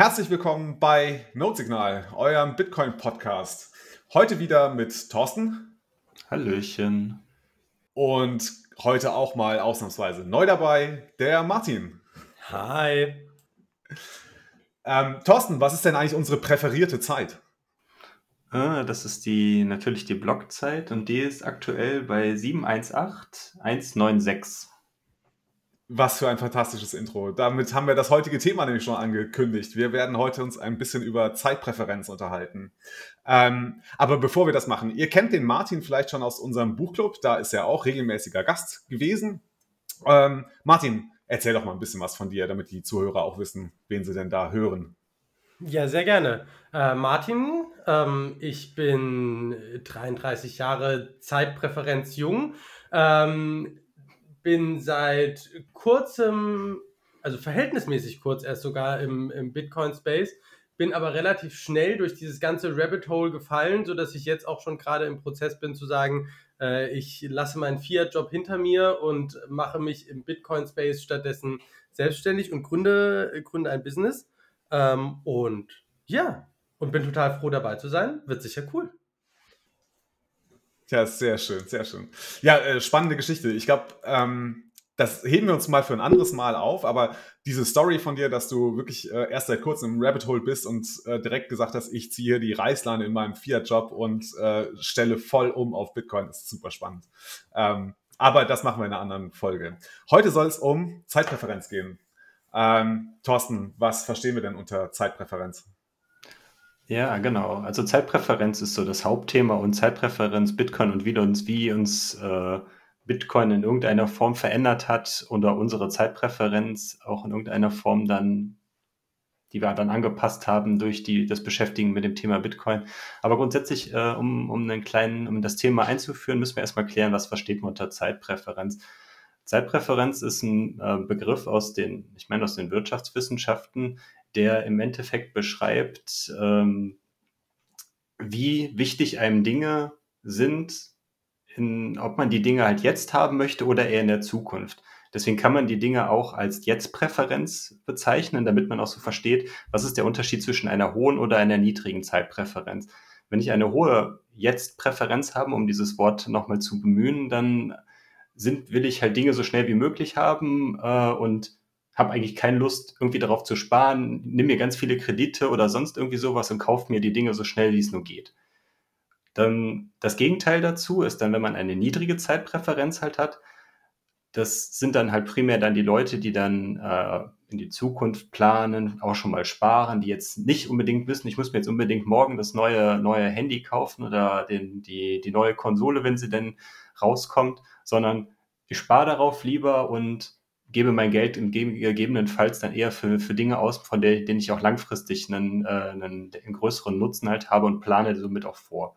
Herzlich willkommen bei Notesignal, eurem Bitcoin-Podcast. Heute wieder mit Thorsten. Hallöchen. Und heute auch mal ausnahmsweise neu dabei, der Martin. Hi. Ähm, Thorsten, was ist denn eigentlich unsere präferierte Zeit? Ah, das ist die natürlich die Blockzeit und die ist aktuell bei 718196. Was für ein fantastisches Intro. Damit haben wir das heutige Thema nämlich schon angekündigt. Wir werden heute uns ein bisschen über Zeitpräferenz unterhalten. Ähm, aber bevor wir das machen, ihr kennt den Martin vielleicht schon aus unserem Buchclub. Da ist er auch regelmäßiger Gast gewesen. Ähm, Martin, erzähl doch mal ein bisschen was von dir, damit die Zuhörer auch wissen, wen sie denn da hören. Ja, sehr gerne. Äh, Martin, ähm, ich bin 33 Jahre Zeitpräferenz jung. Ähm, bin seit kurzem, also verhältnismäßig kurz erst sogar im, im Bitcoin-Space, bin aber relativ schnell durch dieses ganze Rabbit Hole gefallen, sodass ich jetzt auch schon gerade im Prozess bin zu sagen, äh, ich lasse meinen Fiat-Job hinter mir und mache mich im Bitcoin-Space stattdessen selbstständig und gründe, gründe ein Business. Ähm, und ja, und bin total froh dabei zu sein. Wird sicher cool. Ja, sehr schön, sehr schön. Ja, äh, spannende Geschichte. Ich glaube, ähm, das heben wir uns mal für ein anderes Mal auf, aber diese Story von dir, dass du wirklich äh, erst seit kurzem im Rabbit Hole bist und äh, direkt gesagt hast, ich ziehe die Reißleine in meinem Fiat-Job und äh, stelle voll um auf Bitcoin, ist super spannend. Ähm, aber das machen wir in einer anderen Folge. Heute soll es um Zeitpräferenz gehen. Ähm, Thorsten, was verstehen wir denn unter Zeitpräferenz? Ja, genau. Also Zeitpräferenz ist so das Hauptthema und Zeitpräferenz, Bitcoin und wie uns, wie uns äh, Bitcoin in irgendeiner Form verändert hat oder unsere Zeitpräferenz auch in irgendeiner Form dann, die wir dann angepasst haben durch die, das Beschäftigen mit dem Thema Bitcoin. Aber grundsätzlich, äh, um, um einen kleinen, um das Thema einzuführen, müssen wir erstmal klären, was versteht man unter Zeitpräferenz. Zeitpräferenz ist ein äh, Begriff aus den, ich meine aus den Wirtschaftswissenschaften, der im Endeffekt beschreibt, ähm, wie wichtig einem Dinge sind, in, ob man die Dinge halt jetzt haben möchte oder eher in der Zukunft. Deswegen kann man die Dinge auch als Jetzt-Präferenz bezeichnen, damit man auch so versteht, was ist der Unterschied zwischen einer hohen oder einer niedrigen Zeitpräferenz. Wenn ich eine hohe Jetzt-Präferenz habe, um dieses Wort nochmal zu bemühen, dann sind, will ich halt Dinge so schnell wie möglich haben äh, und habe eigentlich keine Lust, irgendwie darauf zu sparen, nimm mir ganz viele Kredite oder sonst irgendwie sowas und kauf mir die Dinge so schnell, wie es nur geht. Dann das Gegenteil dazu ist dann, wenn man eine niedrige Zeitpräferenz halt hat, das sind dann halt primär dann die Leute, die dann äh, in die Zukunft planen, auch schon mal sparen, die jetzt nicht unbedingt wissen, ich muss mir jetzt unbedingt morgen das neue, neue Handy kaufen oder den, die, die neue Konsole, wenn sie denn rauskommt, sondern ich spare darauf lieber und gebe mein Geld im gegebenenfalls dann eher für, für Dinge aus, von der, denen ich auch langfristig einen, äh, einen, einen größeren Nutzen halt habe und plane somit auch vor.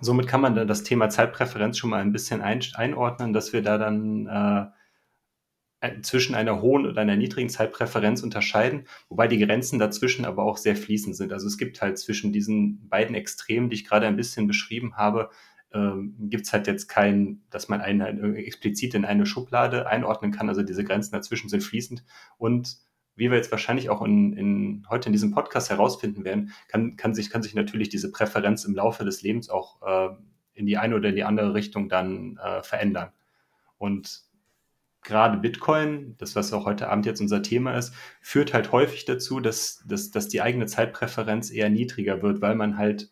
Somit kann man dann das Thema Zeitpräferenz schon mal ein bisschen ein, einordnen, dass wir da dann äh, zwischen einer hohen und einer niedrigen Zeitpräferenz unterscheiden, wobei die Grenzen dazwischen aber auch sehr fließend sind. Also es gibt halt zwischen diesen beiden Extremen, die ich gerade ein bisschen beschrieben habe, ähm, gibt es halt jetzt kein, dass man einen explizit in eine Schublade einordnen kann. Also diese Grenzen dazwischen sind fließend. Und wie wir jetzt wahrscheinlich auch in, in, heute in diesem Podcast herausfinden werden, kann, kann, sich, kann sich natürlich diese Präferenz im Laufe des Lebens auch äh, in die eine oder die andere Richtung dann äh, verändern. Und gerade Bitcoin, das was auch heute Abend jetzt unser Thema ist, führt halt häufig dazu, dass, dass, dass die eigene Zeitpräferenz eher niedriger wird, weil man halt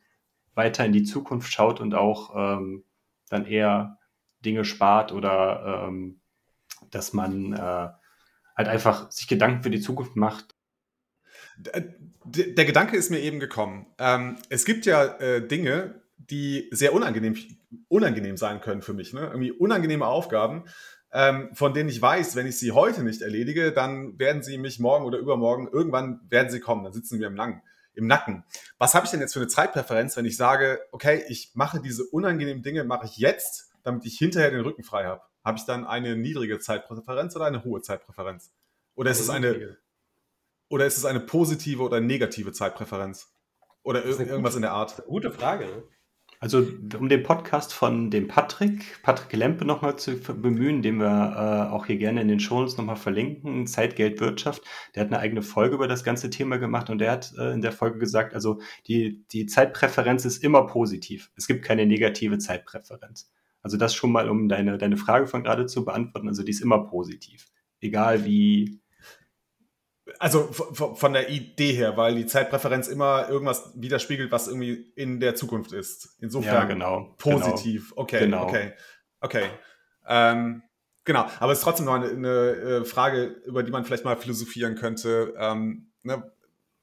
weiter in die Zukunft schaut und auch ähm, dann eher Dinge spart oder ähm, dass man äh, halt einfach sich Gedanken für die Zukunft macht. Äh, der, Gedanke ist mir eben gekommen. Ähm, es gibt ja äh, Dinge, die sehr unangenehm, unangenehm sein können für mich. Ne? Irgendwie unangenehme Aufgaben, ähm, von denen ich weiß, wenn ich sie heute nicht erledige, dann werden sie mich morgen oder übermorgen, irgendwann werden sie kommen, dann sitzen wir im Lang im Nacken. Was habe ich denn jetzt für eine Zeitpräferenz, wenn ich sage, okay, ich mache diese unangenehmen Dinge, mache ich jetzt, damit ich hinterher den Rücken frei habe? Habe ich dann eine niedrige Zeitpräferenz oder eine hohe Zeitpräferenz? Oder ist es eine, oder ist es eine positive oder negative Zeitpräferenz? Oder ir irgendwas gute, in der Art? Gute Frage. Also, um den Podcast von dem Patrick, Patrick Lempe nochmal zu bemühen, den wir äh, auch hier gerne in den Shownotes nochmal verlinken, Zeit, Geld, Wirtschaft. Der hat eine eigene Folge über das ganze Thema gemacht und der hat äh, in der Folge gesagt, also die, die Zeitpräferenz ist immer positiv. Es gibt keine negative Zeitpräferenz. Also das schon mal, um deine, deine Frage von gerade zu beantworten. Also die ist immer positiv. Egal wie, also von der Idee her, weil die Zeitpräferenz immer irgendwas widerspiegelt, was irgendwie in der Zukunft ist. Insofern ja, genau, positiv. Genau, okay, genau. okay, okay. Ähm, genau, aber es ist trotzdem noch eine, eine, äh, Frage, über die man vielleicht mal philosophieren könnte. Ähm, ne?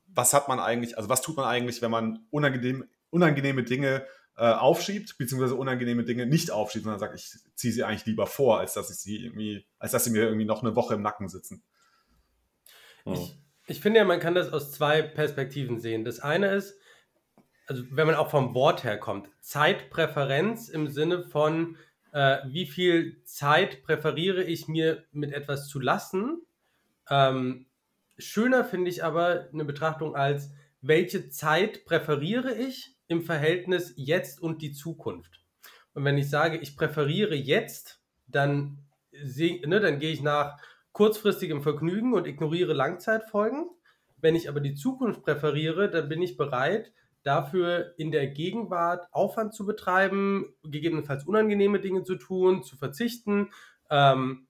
Was hat man eigentlich, also was tut man eigentlich, wenn man unangenehm, unangenehme Dinge äh, aufschiebt, beziehungsweise unangenehme Dinge nicht aufschiebt, sondern sagt, ich ziehe sie eigentlich lieber vor, als dass ich sie irgendwie, als dass sie mir irgendwie noch eine Woche im Nacken sitzen. Ich, ich finde ja, man kann das aus zwei Perspektiven sehen. Das eine ist, also wenn man auch vom Wort her kommt, Zeitpräferenz im Sinne von, äh, wie viel Zeit präferiere ich mir mit etwas zu lassen. Ähm, schöner finde ich aber eine Betrachtung als, welche Zeit präferiere ich im Verhältnis jetzt und die Zukunft. Und wenn ich sage, ich präferiere jetzt, dann, ne, dann gehe ich nach kurzfristigem Vergnügen und ignoriere Langzeitfolgen. Wenn ich aber die Zukunft präferiere, dann bin ich bereit, dafür in der Gegenwart Aufwand zu betreiben, gegebenenfalls unangenehme Dinge zu tun, zu verzichten, ähm,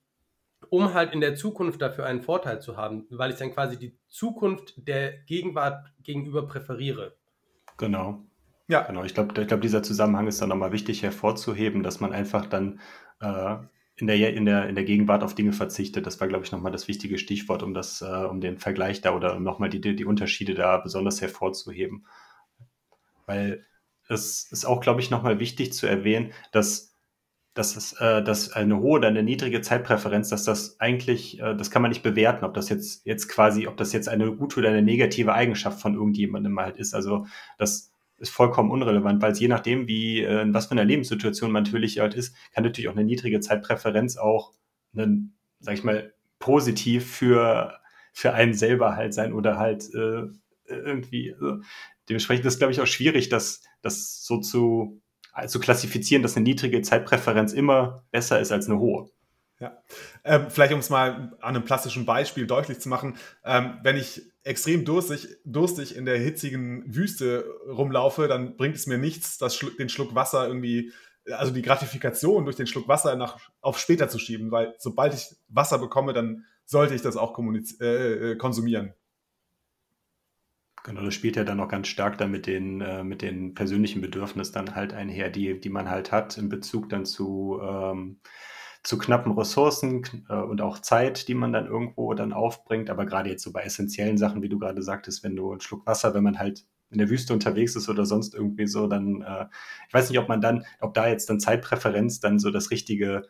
um halt in der Zukunft dafür einen Vorteil zu haben, weil ich dann quasi die Zukunft der Gegenwart gegenüber präferiere. Genau. Ja, genau. Ich glaube, ich glaub, dieser Zusammenhang ist dann nochmal wichtig hervorzuheben, dass man einfach dann äh, in der, in der, in der Gegenwart auf Dinge verzichtet. Das war, glaube ich, nochmal das wichtige Stichwort, um das, äh, um den Vergleich da oder um nochmal die, die Unterschiede da besonders hervorzuheben. Weil es ist auch, glaube ich, nochmal wichtig zu erwähnen, dass dass, es, äh, dass eine hohe oder eine niedrige Zeitpräferenz, dass das eigentlich, äh, das kann man nicht bewerten, ob das jetzt, jetzt quasi, ob das jetzt eine gute oder eine negative Eigenschaft von irgendjemandem halt ist. Also das ist vollkommen unrelevant, weil es je nachdem, wie, äh, in was für einer Lebenssituation man natürlich halt ist, kann natürlich auch eine niedrige Zeitpräferenz auch, einen, sag ich mal, positiv für, für einen selber halt sein oder halt äh, irgendwie. Also dementsprechend ist es, glaube ich, auch schwierig, das, das so zu, zu klassifizieren, dass eine niedrige Zeitpräferenz immer besser ist als eine hohe. Ja, ähm, vielleicht um es mal an einem plastischen Beispiel deutlich zu machen, ähm, wenn ich extrem durstig, durstig in der hitzigen Wüste rumlaufe, dann bringt es mir nichts, das den Schluck Wasser irgendwie, also die Gratifikation durch den Schluck Wasser nach, auf später zu schieben, weil sobald ich Wasser bekomme, dann sollte ich das auch äh, äh, konsumieren. Genau, das spielt ja dann auch ganz stark dann mit den, äh, mit den persönlichen Bedürfnissen dann halt einher, die, die man halt hat in Bezug dann zu ähm, zu knappen Ressourcen äh, und auch Zeit, die man dann irgendwo dann aufbringt. Aber gerade jetzt so bei essentiellen Sachen, wie du gerade sagtest, wenn du einen Schluck Wasser, wenn man halt in der Wüste unterwegs ist oder sonst irgendwie so, dann, äh, ich weiß nicht, ob man dann, ob da jetzt dann Zeitpräferenz dann so das richtige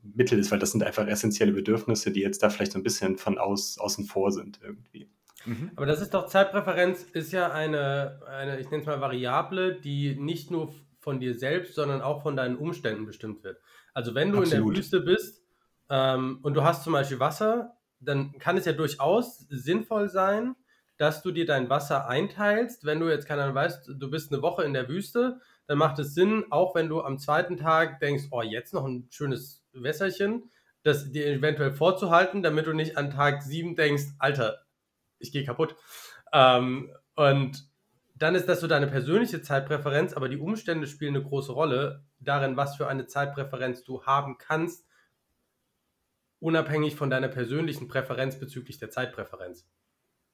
Mittel ist, weil das sind einfach essentielle Bedürfnisse, die jetzt da vielleicht so ein bisschen von aus, außen vor sind irgendwie. Mhm. Aber das ist doch, Zeitpräferenz ist ja eine, eine ich nenne es mal Variable, die nicht nur von dir selbst, sondern auch von deinen Umständen bestimmt wird. Also wenn du Absolut. in der Wüste bist ähm, und du hast zum Beispiel Wasser, dann kann es ja durchaus sinnvoll sein, dass du dir dein Wasser einteilst. Wenn du jetzt keiner weißt, du bist eine Woche in der Wüste, dann macht es Sinn, auch wenn du am zweiten Tag denkst, oh, jetzt noch ein schönes Wässerchen, das dir eventuell vorzuhalten, damit du nicht an Tag sieben denkst, Alter, ich gehe kaputt. Ähm, und dann ist das so deine persönliche Zeitpräferenz, aber die Umstände spielen eine große Rolle darin, was für eine Zeitpräferenz du haben kannst, unabhängig von deiner persönlichen Präferenz bezüglich der Zeitpräferenz.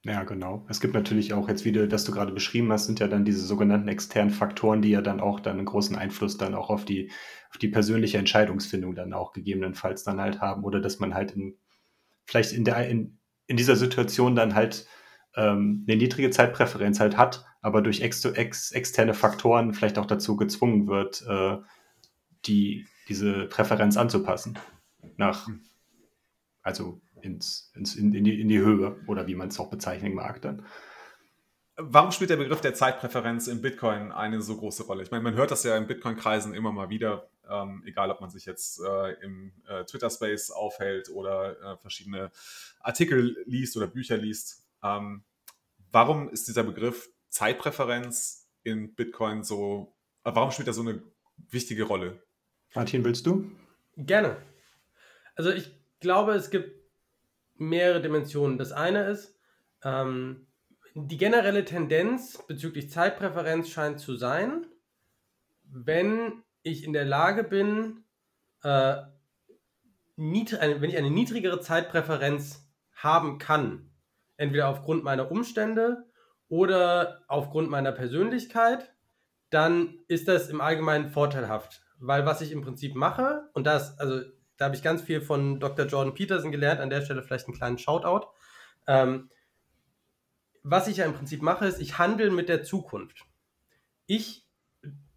Ja, genau. Es gibt natürlich auch jetzt wieder, das du gerade beschrieben hast, sind ja dann diese sogenannten externen Faktoren, die ja dann auch dann einen großen Einfluss dann auch auf die, auf die persönliche Entscheidungsfindung dann auch gegebenenfalls dann halt haben oder dass man halt in, vielleicht in der, in, in dieser Situation dann halt ähm, eine niedrige Zeitpräferenz halt hat, aber durch ex ex externe Faktoren vielleicht auch dazu gezwungen wird, äh, die, diese Präferenz anzupassen. Nach, also ins, ins, in, in, die, in die Höhe oder wie man es auch bezeichnen mag dann. Warum spielt der Begriff der Zeitpräferenz im Bitcoin eine so große Rolle? Ich meine, man hört das ja in Bitcoin-Kreisen immer mal wieder, ähm, egal ob man sich jetzt äh, im äh, Twitter-Space aufhält oder äh, verschiedene Artikel liest oder Bücher liest. Ähm, warum ist dieser Begriff Zeitpräferenz in Bitcoin so warum spielt das so eine wichtige Rolle? Martin, willst du? Gerne. Also ich glaube, es gibt mehrere Dimensionen. Das eine ist, ähm, die generelle Tendenz bezüglich Zeitpräferenz scheint zu sein, wenn ich in der Lage bin, äh, wenn ich eine niedrigere Zeitpräferenz haben kann, entweder aufgrund meiner Umstände oder aufgrund meiner Persönlichkeit, dann ist das im Allgemeinen vorteilhaft. Weil was ich im Prinzip mache, und das, also da habe ich ganz viel von Dr. Jordan Peterson gelernt, an der Stelle vielleicht einen kleinen Shoutout. Ähm, was ich ja im Prinzip mache, ist, ich handle mit der Zukunft. Ich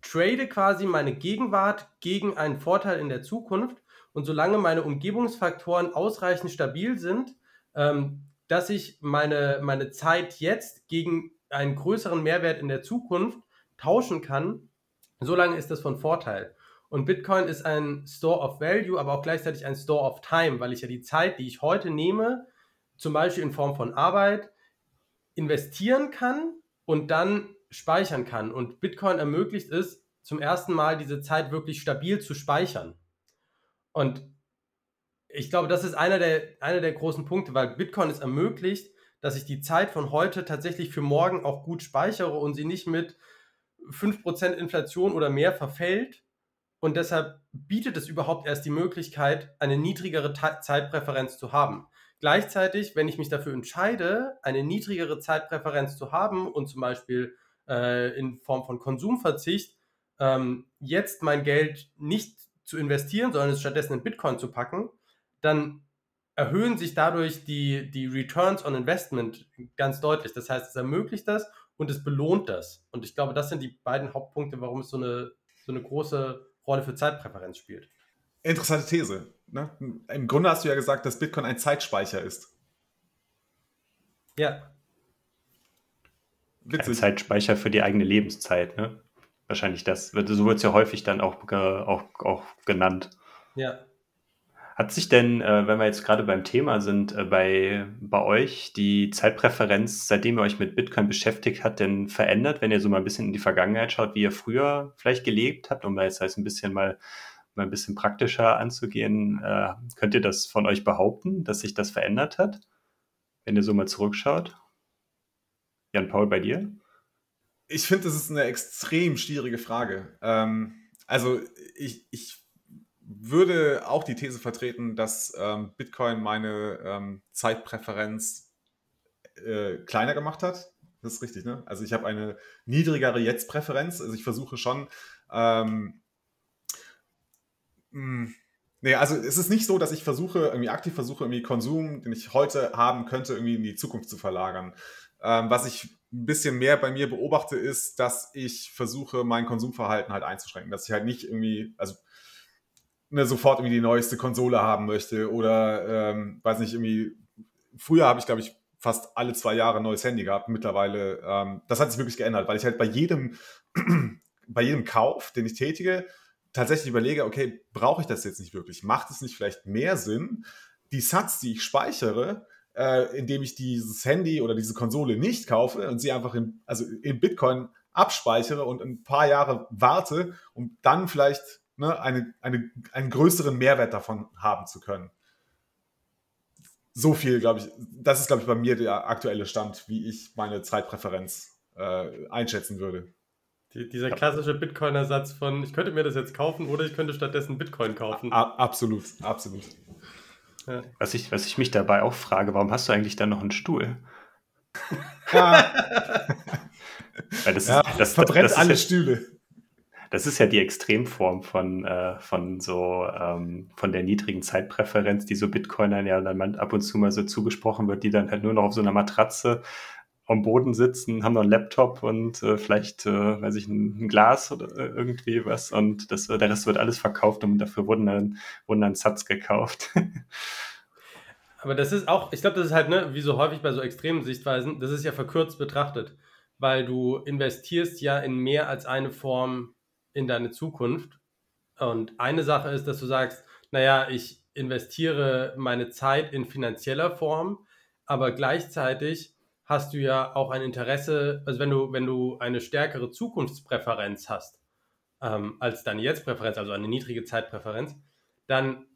trade quasi meine Gegenwart gegen einen Vorteil in der Zukunft und solange meine Umgebungsfaktoren ausreichend stabil sind, ähm, dass ich meine, meine Zeit jetzt gegen einen größeren Mehrwert in der Zukunft tauschen kann, solange ist das von Vorteil. Und Bitcoin ist ein Store of Value, aber auch gleichzeitig ein Store of Time, weil ich ja die Zeit, die ich heute nehme, zum Beispiel in Form von Arbeit, investieren kann und dann speichern kann. Und Bitcoin ermöglicht es, zum ersten Mal diese Zeit wirklich stabil zu speichern. Und ich glaube, das ist einer der, einer der großen Punkte, weil Bitcoin es ermöglicht, dass ich die Zeit von heute tatsächlich für morgen auch gut speichere und sie nicht mit 5% Inflation oder mehr verfällt. Und deshalb bietet es überhaupt erst die Möglichkeit, eine niedrigere Zeitpräferenz zu haben. Gleichzeitig, wenn ich mich dafür entscheide, eine niedrigere Zeitpräferenz zu haben und zum Beispiel äh, in Form von Konsumverzicht ähm, jetzt mein Geld nicht zu investieren, sondern es stattdessen in Bitcoin zu packen, dann erhöhen sich dadurch die, die Returns on Investment ganz deutlich. Das heißt, es ermöglicht das und es belohnt das. Und ich glaube, das sind die beiden Hauptpunkte, warum es so eine, so eine große Rolle für Zeitpräferenz spielt. Interessante These. Ne? Im Grunde hast du ja gesagt, dass Bitcoin ein Zeitspeicher ist. Ja. Witzig. Ein Zeitspeicher für die eigene Lebenszeit, ne? Wahrscheinlich das. So wird es ja häufig dann auch, auch, auch genannt. Ja. Hat sich denn, äh, wenn wir jetzt gerade beim Thema sind, äh, bei, bei euch die Zeitpräferenz, seitdem ihr euch mit Bitcoin beschäftigt habt, denn verändert, wenn ihr so mal ein bisschen in die Vergangenheit schaut, wie ihr früher vielleicht gelebt habt, um jetzt ein bisschen mal, mal ein bisschen praktischer anzugehen, äh, könnt ihr das von euch behaupten, dass sich das verändert hat, wenn ihr so mal zurückschaut? Jan-Paul, bei dir? Ich finde, das ist eine extrem schwierige Frage. Ähm, also ich, ich würde auch die These vertreten, dass ähm, Bitcoin meine ähm, Zeitpräferenz äh, kleiner gemacht hat. Das ist richtig, ne? Also ich habe eine niedrigere Jetzt-Präferenz. Also ich versuche schon. Ähm, hm, nee, also es ist nicht so, dass ich versuche, irgendwie aktiv versuche, irgendwie Konsum, den ich heute haben könnte, irgendwie in die Zukunft zu verlagern. Ähm, was ich ein bisschen mehr bei mir beobachte, ist, dass ich versuche, mein Konsumverhalten halt einzuschränken. Dass ich halt nicht irgendwie, also ne, sofort irgendwie die neueste Konsole haben möchte oder ähm, weiß nicht, irgendwie, früher habe ich, glaube ich, fast alle zwei Jahre ein neues Handy gehabt. Mittlerweile, ähm, das hat sich wirklich geändert, weil ich halt bei jedem, bei jedem Kauf, den ich tätige, tatsächlich überlege, okay, brauche ich das jetzt nicht wirklich? Macht es nicht vielleicht mehr Sinn, die Sats, die ich speichere, äh, indem ich dieses Handy oder diese Konsole nicht kaufe und sie einfach in, also in Bitcoin abspeichere und ein paar Jahre warte, um dann vielleicht ne, eine, eine, einen größeren Mehrwert davon haben zu können. So viel, glaube ich, das ist, glaube ich, bei mir der aktuelle Stand, wie ich meine Zeitpräferenz äh, einschätzen würde. Die, dieser klassische Bitcoin-Ersatz von, ich könnte mir das jetzt kaufen oder ich könnte stattdessen Bitcoin kaufen. A absolut, absolut. Ja. Was, ich, was ich mich dabei auch frage, warum hast du eigentlich dann noch einen Stuhl? Ja. Weil das, ja, ist, das, verbrennt das alle Stühle das ist ja die Extremform von, äh, von so ähm, von der niedrigen Zeitpräferenz, die so Bitcoinern ja dann ab und zu mal so zugesprochen wird, die dann halt nur noch auf so einer Matratze am Boden sitzen, haben noch einen Laptop und äh, vielleicht, äh, weiß ich, ein, ein Glas oder äh, irgendwie was und das, der Rest wird alles verkauft und dafür wurden dann, wurden dann Satz gekauft. Aber das ist auch, ich glaube, das ist halt, ne, wie so häufig bei so extremen Sichtweisen, das ist ja verkürzt betrachtet, weil du investierst ja in mehr als eine Form in deine Zukunft. Und eine Sache ist, dass du sagst, naja, ich investiere meine Zeit in finanzieller Form, aber gleichzeitig hast du ja auch ein Interesse, also wenn du, wenn du eine stärkere Zukunftspräferenz hast, ähm, als deine Jetzt-Präferenz, also eine niedrige Zeitpräferenz, dann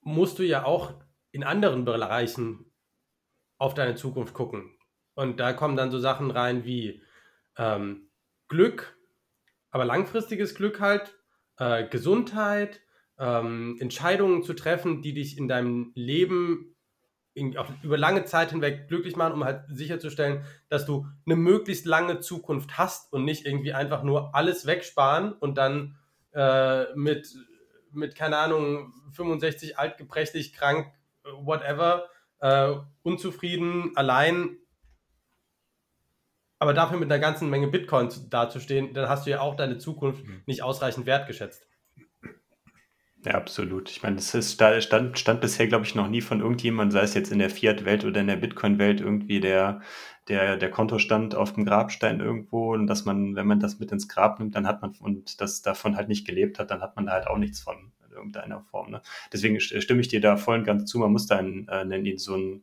musst du ja auch in anderen Bereichen auf deine Zukunft gucken. Und da kommen dann so Sachen rein wie ähm, Glück, aber langfristiges Glück halt, äh, Gesundheit, ähm, Entscheidungen zu treffen, die dich in deinem Leben auch über lange Zeit hinweg glücklich machen, um halt sicherzustellen, dass du eine möglichst lange Zukunft hast und nicht irgendwie einfach nur alles wegsparen und dann äh, mit, mit, keine Ahnung, 65 altgebrechlich, krank, whatever, äh, unzufrieden, allein, aber dafür mit einer ganzen Menge Bitcoin dazustehen, dann hast du ja auch deine Zukunft mhm. nicht ausreichend wertgeschätzt. Ja, absolut. Ich meine, das ist, stand, stand bisher, glaube ich, noch nie von irgendjemandem, sei es jetzt in der Fiat-Welt oder in der Bitcoin-Welt, irgendwie der, der, der Kontostand auf dem Grabstein irgendwo und dass man, wenn man das mit ins Grab nimmt, dann hat man und das davon halt nicht gelebt hat, dann hat man da halt auch nichts von in irgendeiner Form. Ne? Deswegen stimme ich dir da voll und ganz zu. Man muss da einen, äh, nennen ihn so einen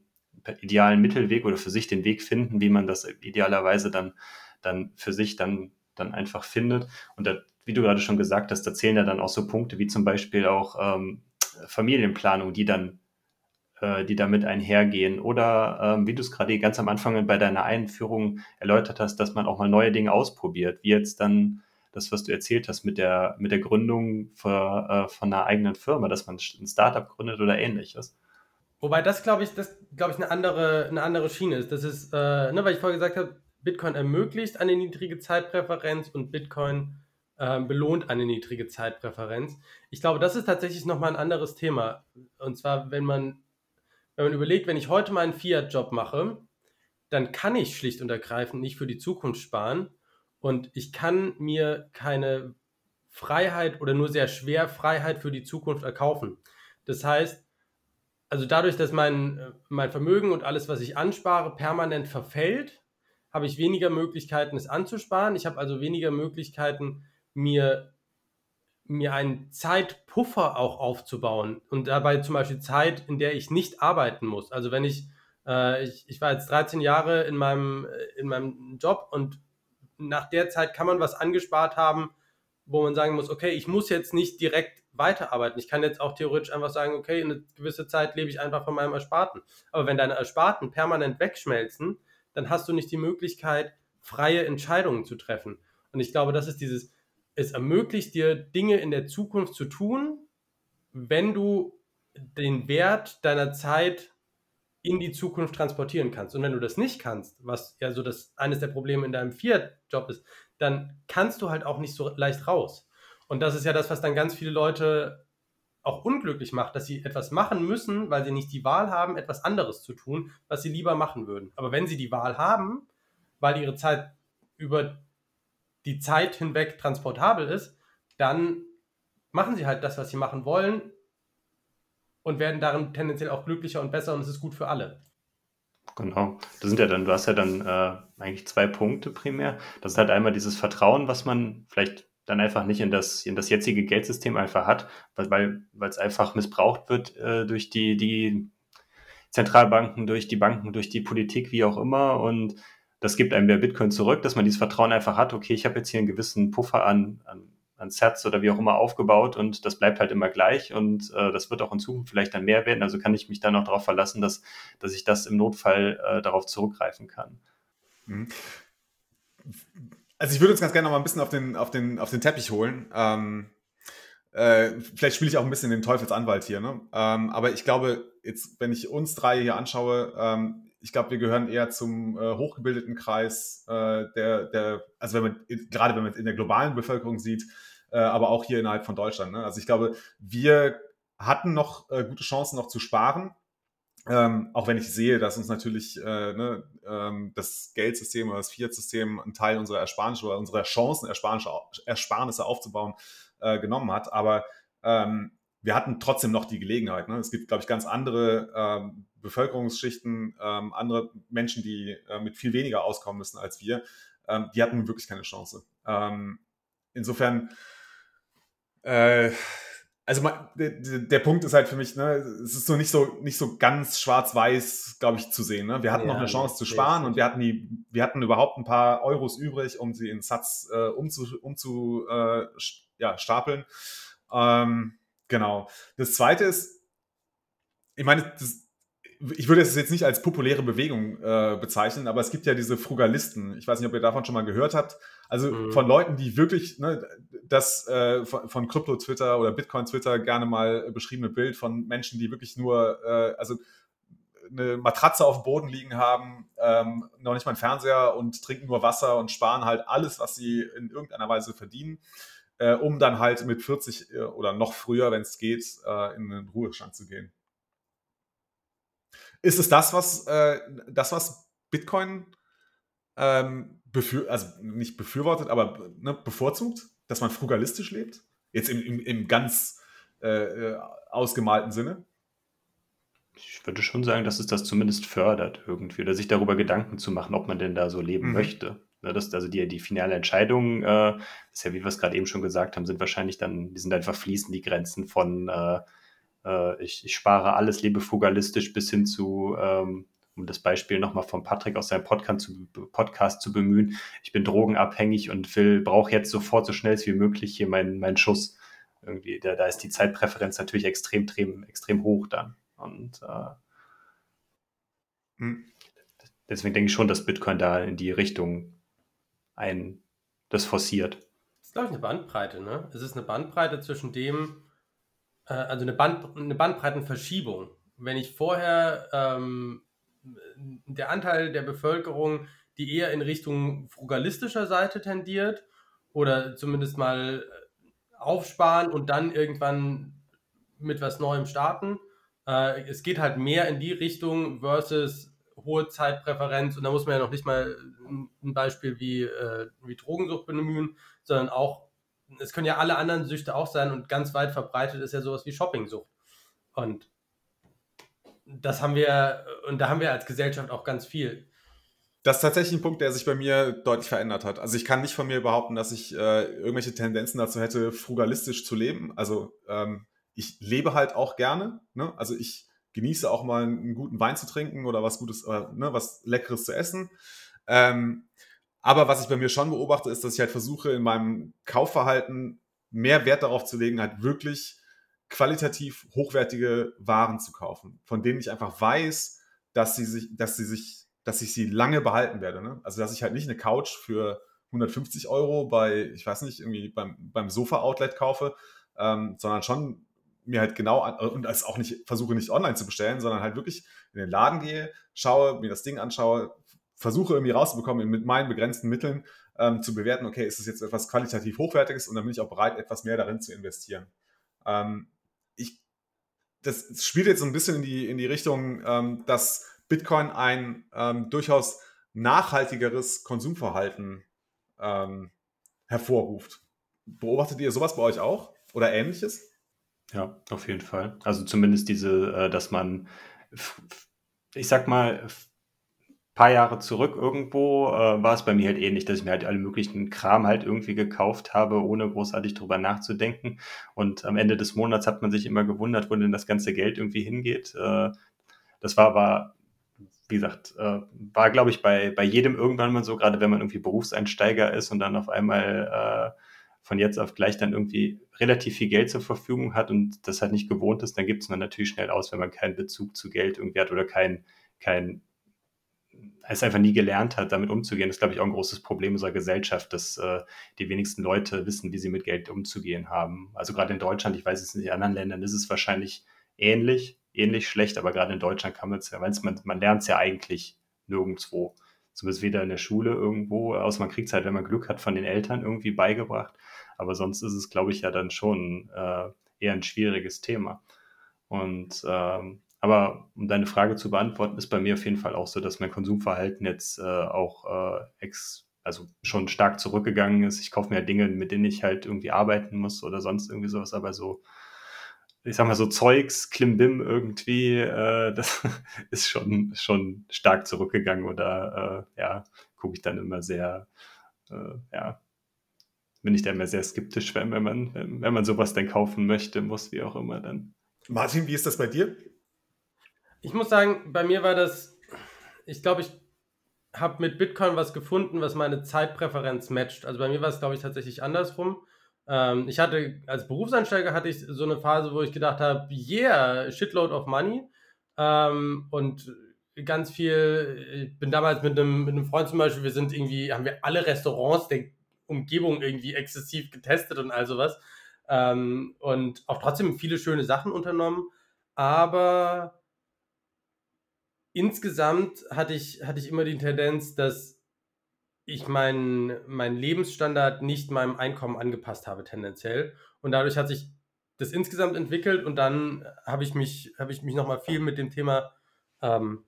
idealen Mittelweg oder für sich den Weg finden, wie man das idealerweise dann, dann für sich dann, dann einfach findet. Und da wie du gerade schon gesagt hast, da zählen ja dann auch so Punkte wie zum Beispiel auch ähm, Familienplanung, die dann, äh, die damit einhergehen. Oder ähm, wie du es gerade ganz am Anfang bei deiner Einführung erläutert hast, dass man auch mal neue Dinge ausprobiert, wie jetzt dann das, was du erzählt hast mit der, mit der Gründung für, äh, von einer eigenen Firma, dass man ein Startup gründet oder ähnliches. Wobei das, glaube ich, das, glaube ich, eine andere, eine andere Schiene ist. Das ist, äh, ne, weil ich vorher gesagt habe, Bitcoin ermöglicht eine niedrige Zeitpräferenz und Bitcoin äh, belohnt eine niedrige Zeitpräferenz. Ich glaube, das ist tatsächlich nochmal ein anderes Thema. Und zwar, wenn man, wenn man überlegt, wenn ich heute meinen Fiat-Job mache, dann kann ich schlicht und ergreifend nicht für die Zukunft sparen und ich kann mir keine Freiheit oder nur sehr schwer Freiheit für die Zukunft erkaufen. Das heißt, also dadurch, dass mein, mein Vermögen und alles, was ich anspare, permanent verfällt, habe ich weniger Möglichkeiten, es anzusparen. Ich habe also weniger Möglichkeiten, mir, mir einen Zeitpuffer auch aufzubauen und dabei zum Beispiel Zeit, in der ich nicht arbeiten muss. Also wenn ich, äh, ich, ich war jetzt 13 Jahre in meinem, in meinem Job und nach der Zeit kann man was angespart haben, wo man sagen muss, okay, ich muss jetzt nicht direkt weiterarbeiten. Ich kann jetzt auch theoretisch einfach sagen, okay, in eine gewisse Zeit lebe ich einfach von meinem Ersparten. Aber wenn deine Ersparten permanent wegschmelzen, dann hast du nicht die Möglichkeit, freie Entscheidungen zu treffen. Und ich glaube, das ist dieses, es ermöglicht dir, Dinge in der Zukunft zu tun, wenn du den Wert deiner Zeit in die Zukunft transportieren kannst. Und wenn du das nicht kannst, was ja so das eines der Probleme in deinem Fiat-Job ist, dann kannst du halt auch nicht so leicht raus. Und das ist ja das, was dann ganz viele Leute auch unglücklich macht, dass sie etwas machen müssen, weil sie nicht die Wahl haben, etwas anderes zu tun, was sie lieber machen würden. Aber wenn sie die Wahl haben, weil ihre Zeit über die Zeit hinweg transportabel ist, dann machen sie halt das, was sie machen wollen und werden darin tendenziell auch glücklicher und besser und es ist gut für alle. Genau. Das sind ja dann, du hast ja dann äh, eigentlich zwei Punkte primär. Das ist halt einmal dieses Vertrauen, was man vielleicht dann einfach nicht in das, in das jetzige Geldsystem einfach hat, weil, weil es einfach missbraucht wird äh, durch die, die Zentralbanken, durch die Banken, durch die Politik, wie auch immer. Und das gibt einem der Bitcoin zurück, dass man dieses Vertrauen einfach hat, okay, ich habe jetzt hier einen gewissen Puffer an, an, an Sets oder wie auch immer aufgebaut und das bleibt halt immer gleich und äh, das wird auch in Zukunft vielleicht dann mehr werden. Also kann ich mich dann auch darauf verlassen, dass, dass ich das im Notfall äh, darauf zurückgreifen kann. Mhm. Also ich würde uns ganz gerne noch mal ein bisschen auf den, auf den, auf den Teppich holen. Ähm, äh, vielleicht spiele ich auch ein bisschen den Teufelsanwalt hier, ne? Ähm, aber ich glaube, jetzt, wenn ich uns drei hier anschaue, ähm, ich glaube, wir gehören eher zum äh, hochgebildeten Kreis, äh, der, der, also wenn man, gerade wenn man in der globalen Bevölkerung sieht, äh, aber auch hier innerhalb von Deutschland. Ne? Also ich glaube, wir hatten noch äh, gute Chancen noch zu sparen. Ähm, auch wenn ich sehe, dass uns natürlich äh, ne, ähm, das Geldsystem oder das Fiat-System einen Teil unserer Ersparnisse oder unserer Chancen, Ersparnisse, aufzubauen, äh, genommen hat. Aber ähm, wir hatten trotzdem noch die Gelegenheit. Ne? Es gibt, glaube ich, ganz andere ähm, Bevölkerungsschichten, ähm, andere Menschen, die äh, mit viel weniger auskommen müssen als wir, ähm, die hatten wirklich keine Chance. Insofern, äh, also der, der, Punkt ist halt für mich, ne, es ist so nicht so nicht so ganz schwarz-weiß, glaube ich, zu sehen. Ne? Wir hatten ja, noch eine Chance zu sparen und wir hatten die, wir hatten überhaupt ein paar Euros übrig, um sie in Satz äh, umzu, umzu äh, ja, stapeln. Ähm, genau. Das zweite ist, ich meine, das, ich würde es jetzt nicht als populäre Bewegung äh, bezeichnen, aber es gibt ja diese Frugalisten. Ich weiß nicht, ob ihr davon schon mal gehört habt. Also mhm. von Leuten, die wirklich ne, das äh, von, Krypto-Twitter oder Bitcoin-Twitter gerne mal beschriebene Bild von Menschen, die wirklich nur, äh, also eine Matratze auf dem Boden liegen haben, ähm, noch nicht mal einen Fernseher und trinken nur Wasser und sparen halt alles, was sie in irgendeiner Weise verdienen, äh, um dann halt mit 40 äh, oder noch früher, wenn es geht, äh, in den Ruhestand zu gehen. Ist es das, was, äh, das, was Bitcoin ähm, befür also nicht befürwortet, aber ne, bevorzugt, dass man frugalistisch lebt? Jetzt im, im, im ganz äh, äh, ausgemalten Sinne? Ich würde schon sagen, dass es das zumindest fördert irgendwie, oder sich darüber Gedanken zu machen, ob man denn da so leben mhm. möchte. Ne, das, also die, die finale Entscheidung, äh, ist ja, wie wir es gerade eben schon gesagt haben, sind wahrscheinlich dann, die sind einfach fließen die Grenzen von äh, äh, ich, ich, spare alles, lebe frugalistisch bis hin zu, ähm, um das Beispiel nochmal von Patrick aus seinem Podcast zu, Podcast zu bemühen, ich bin drogenabhängig und will, brauche jetzt sofort so schnell wie möglich hier meinen mein Schuss. Irgendwie, da, da ist die Zeitpräferenz natürlich extrem, extrem, extrem hoch dann. Und äh, hm. deswegen denke ich schon, dass Bitcoin da in die Richtung ein das forciert. Das ist, glaube ich, eine Bandbreite, ne? Es ist eine Bandbreite zwischen dem, äh, also eine, Band, eine Bandbreitenverschiebung. Wenn ich vorher ähm, der Anteil der Bevölkerung, die eher in Richtung frugalistischer Seite tendiert oder zumindest mal äh, aufsparen und dann irgendwann mit was Neuem starten. Äh, es geht halt mehr in die Richtung versus hohe Zeitpräferenz und da muss man ja noch nicht mal ein Beispiel wie, äh, wie Drogensucht bemühen, sondern auch es können ja alle anderen Süchte auch sein und ganz weit verbreitet ist ja sowas wie Shoppingsucht. Und das haben wir, und da haben wir als Gesellschaft auch ganz viel. Das ist tatsächlich ein Punkt, der sich bei mir deutlich verändert hat. Also ich kann nicht von mir behaupten, dass ich äh, irgendwelche Tendenzen dazu hätte, frugalistisch zu leben. Also ähm, ich lebe halt auch gerne. Ne? Also ich genieße auch mal einen guten Wein zu trinken oder was Gutes, äh, ne, was Leckeres zu essen. Ähm, aber was ich bei mir schon beobachte, ist, dass ich halt versuche, in meinem Kaufverhalten mehr Wert darauf zu legen, halt wirklich qualitativ hochwertige Waren zu kaufen, von denen ich einfach weiß, dass sie sich, dass sie sich, dass ich sie lange behalten werde. Ne? Also dass ich halt nicht eine Couch für 150 Euro bei, ich weiß nicht, irgendwie beim, beim Sofa-Outlet kaufe, ähm, sondern schon mir halt genau an, und es auch nicht versuche nicht online zu bestellen, sondern halt wirklich in den Laden gehe, schaue, mir das Ding anschaue, versuche irgendwie rauszubekommen, mit meinen begrenzten Mitteln ähm, zu bewerten, okay, ist es jetzt etwas qualitativ Hochwertiges und dann bin ich auch bereit, etwas mehr darin zu investieren. Ähm, ich, das spielt jetzt so ein bisschen in die, in die Richtung, ähm, dass Bitcoin ein ähm, durchaus nachhaltigeres Konsumverhalten ähm, hervorruft. Beobachtet ihr sowas bei euch auch oder ähnliches? Ja, auf jeden Fall. Also zumindest diese, äh, dass man, ich sag mal, paar Jahre zurück irgendwo äh, war es bei mir halt ähnlich, dass ich mir halt alle möglichen Kram halt irgendwie gekauft habe, ohne großartig drüber nachzudenken. Und am Ende des Monats hat man sich immer gewundert, wo denn das ganze Geld irgendwie hingeht. Äh, das war aber, wie gesagt, äh, war, glaube ich, bei, bei jedem irgendwann mal so, gerade wenn man irgendwie Berufseinsteiger ist und dann auf einmal äh, von jetzt auf gleich dann irgendwie relativ viel Geld zur Verfügung hat und das halt nicht gewohnt ist, dann gibt es man natürlich schnell aus, wenn man keinen Bezug zu Geld irgendwie hat oder kein, kein es einfach nie gelernt hat, damit umzugehen. Ist, glaube ich, auch ein großes Problem unserer Gesellschaft, dass äh, die wenigsten Leute wissen, wie sie mit Geld umzugehen haben. Also gerade in Deutschland, ich weiß es nicht, in anderen Ländern ist es wahrscheinlich ähnlich, ähnlich schlecht, aber gerade in Deutschland kann man es ja, man, man lernt es ja eigentlich nirgendwo. Zumindest weder in der Schule irgendwo, außer man kriegt es halt, wenn man Glück hat, von den Eltern irgendwie beigebracht. Aber sonst ist es, glaube ich, ja dann schon äh, eher ein schwieriges Thema. Und ähm, aber um deine Frage zu beantworten, ist bei mir auf jeden Fall auch so, dass mein Konsumverhalten jetzt äh, auch äh, ex, also schon stark zurückgegangen ist. Ich kaufe mir Dinge, mit denen ich halt irgendwie arbeiten muss oder sonst irgendwie sowas, aber so, ich sag mal so Zeugs, Klimbim irgendwie, äh, das ist schon, schon stark zurückgegangen oder äh, ja, gucke ich dann immer sehr, äh, ja, bin ich da immer sehr skeptisch, wenn, wenn, man, wenn man sowas dann kaufen möchte, muss, wie auch immer dann. Martin, wie ist das bei dir? Ich muss sagen, bei mir war das, ich glaube, ich habe mit Bitcoin was gefunden, was meine Zeitpräferenz matcht. Also bei mir war es, glaube ich, tatsächlich andersrum. Ähm, ich hatte, als Berufsansteiger hatte ich so eine Phase, wo ich gedacht habe, yeah, shitload of money. Ähm, und ganz viel, ich bin damals mit einem, mit einem Freund zum Beispiel, wir sind irgendwie, haben wir alle Restaurants der Umgebung irgendwie exzessiv getestet und all sowas. Ähm, und auch trotzdem viele schöne Sachen unternommen. Aber insgesamt hatte ich, hatte ich immer die Tendenz, dass ich meinen mein Lebensstandard nicht meinem Einkommen angepasst habe, tendenziell. Und dadurch hat sich das insgesamt entwickelt und dann habe ich mich, habe ich mich nochmal viel mit dem Thema ähm,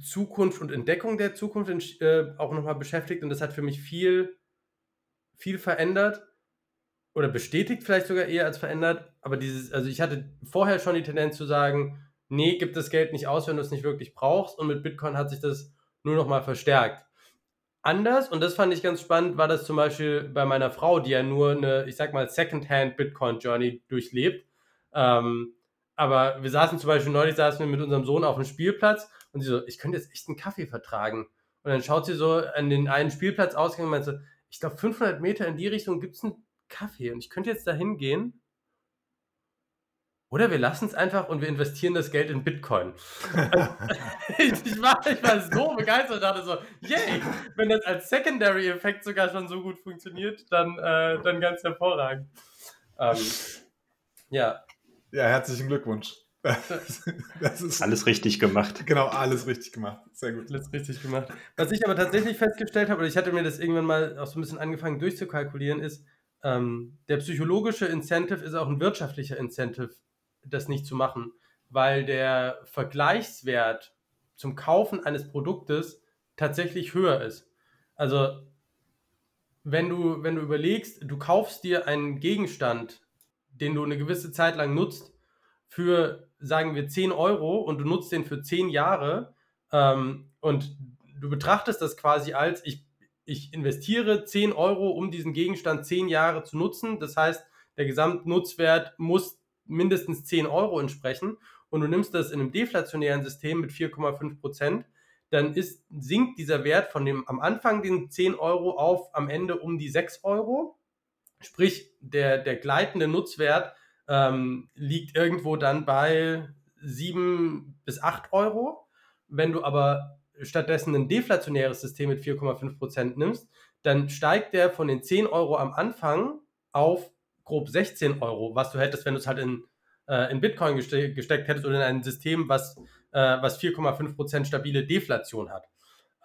Zukunft und Entdeckung der Zukunft äh, auch nochmal beschäftigt und das hat für mich viel, viel verändert oder bestätigt vielleicht sogar eher als verändert. Aber dieses, also ich hatte vorher schon die Tendenz zu sagen, nee, gib das Geld nicht aus, wenn du es nicht wirklich brauchst. Und mit Bitcoin hat sich das nur noch mal verstärkt. Anders, und das fand ich ganz spannend, war das zum Beispiel bei meiner Frau, die ja nur eine, ich sag mal, Secondhand Bitcoin Journey durchlebt. Ähm, aber wir saßen zum Beispiel neulich saßen wir mit unserem Sohn auf dem Spielplatz und sie so, ich könnte jetzt echt einen Kaffee vertragen. Und dann schaut sie so an den einen Spielplatz ausgegangen und meint so, ich glaube 500 Meter in die Richtung gibt es einen Kaffee und ich könnte jetzt da hingehen oder wir lassen es einfach und wir investieren das Geld in Bitcoin. ich, war, ich war so begeistert und dachte so, yay, wenn das als Secondary-Effekt sogar schon so gut funktioniert, dann, äh, dann ganz hervorragend. Ähm, ja. Ja, herzlichen Glückwunsch. Das ist alles richtig gemacht. Genau, alles richtig gemacht. Sehr gut. Alles richtig gemacht. Was ich aber tatsächlich festgestellt habe, oder ich hatte mir das irgendwann mal auch so ein bisschen angefangen durchzukalkulieren, ist, ähm, der psychologische Incentive ist auch ein wirtschaftlicher Incentive das nicht zu machen, weil der Vergleichswert zum Kaufen eines Produktes tatsächlich höher ist. Also wenn du, wenn du überlegst, du kaufst dir einen Gegenstand, den du eine gewisse Zeit lang nutzt, für, sagen wir, 10 Euro und du nutzt den für 10 Jahre ähm, und du betrachtest das quasi als, ich, ich investiere 10 Euro, um diesen Gegenstand 10 Jahre zu nutzen. Das heißt, der Gesamtnutzwert muss mindestens 10 Euro entsprechen und du nimmst das in einem deflationären System mit 4,5 Prozent, dann ist, sinkt dieser Wert von dem am Anfang den 10 Euro auf am Ende um die 6 Euro. Sprich, der, der gleitende Nutzwert ähm, liegt irgendwo dann bei 7 bis 8 Euro. Wenn du aber stattdessen ein deflationäres System mit 4,5 Prozent nimmst, dann steigt der von den 10 Euro am Anfang auf grob 16 Euro, was du hättest, wenn du es halt in, äh, in Bitcoin geste gesteckt hättest oder in ein System, was, äh, was 4,5% stabile Deflation hat.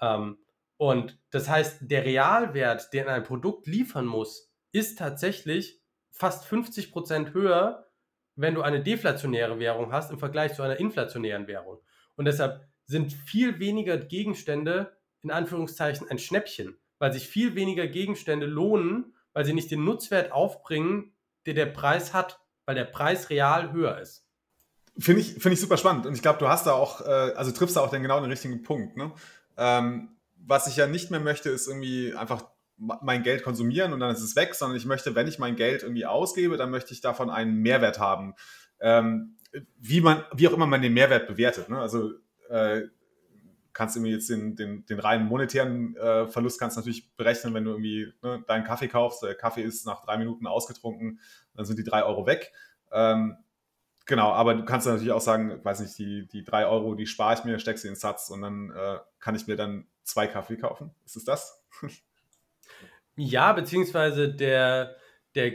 Ähm, und das heißt, der Realwert, den ein Produkt liefern muss, ist tatsächlich fast 50% höher, wenn du eine deflationäre Währung hast im Vergleich zu einer inflationären Währung. Und deshalb sind viel weniger Gegenstände in Anführungszeichen ein Schnäppchen, weil sich viel weniger Gegenstände lohnen, weil sie nicht den Nutzwert aufbringen, der der Preis hat, weil der Preis real höher ist. Finde ich, find ich super spannend. Und ich glaube, du hast da auch, äh, also triffst da auch den genau den richtigen Punkt. Ne? Ähm, was ich ja nicht mehr möchte, ist irgendwie einfach mein Geld konsumieren und dann ist es weg, sondern ich möchte, wenn ich mein Geld irgendwie ausgebe, dann möchte ich davon einen Mehrwert haben. Ähm, wie man, wie auch immer man den Mehrwert bewertet. Ne? Also äh, kannst du mir jetzt den, den, den reinen monetären äh, Verlust kannst natürlich berechnen, wenn du irgendwie ne, deinen Kaffee kaufst. Der Kaffee ist nach drei Minuten ausgetrunken, dann sind die drei Euro weg. Ähm, genau, aber du kannst natürlich auch sagen, weiß nicht, die, die drei Euro, die spare ich mir, stecke sie in den Satz und dann äh, kann ich mir dann zwei Kaffee kaufen. Ist es das? ja, beziehungsweise der, der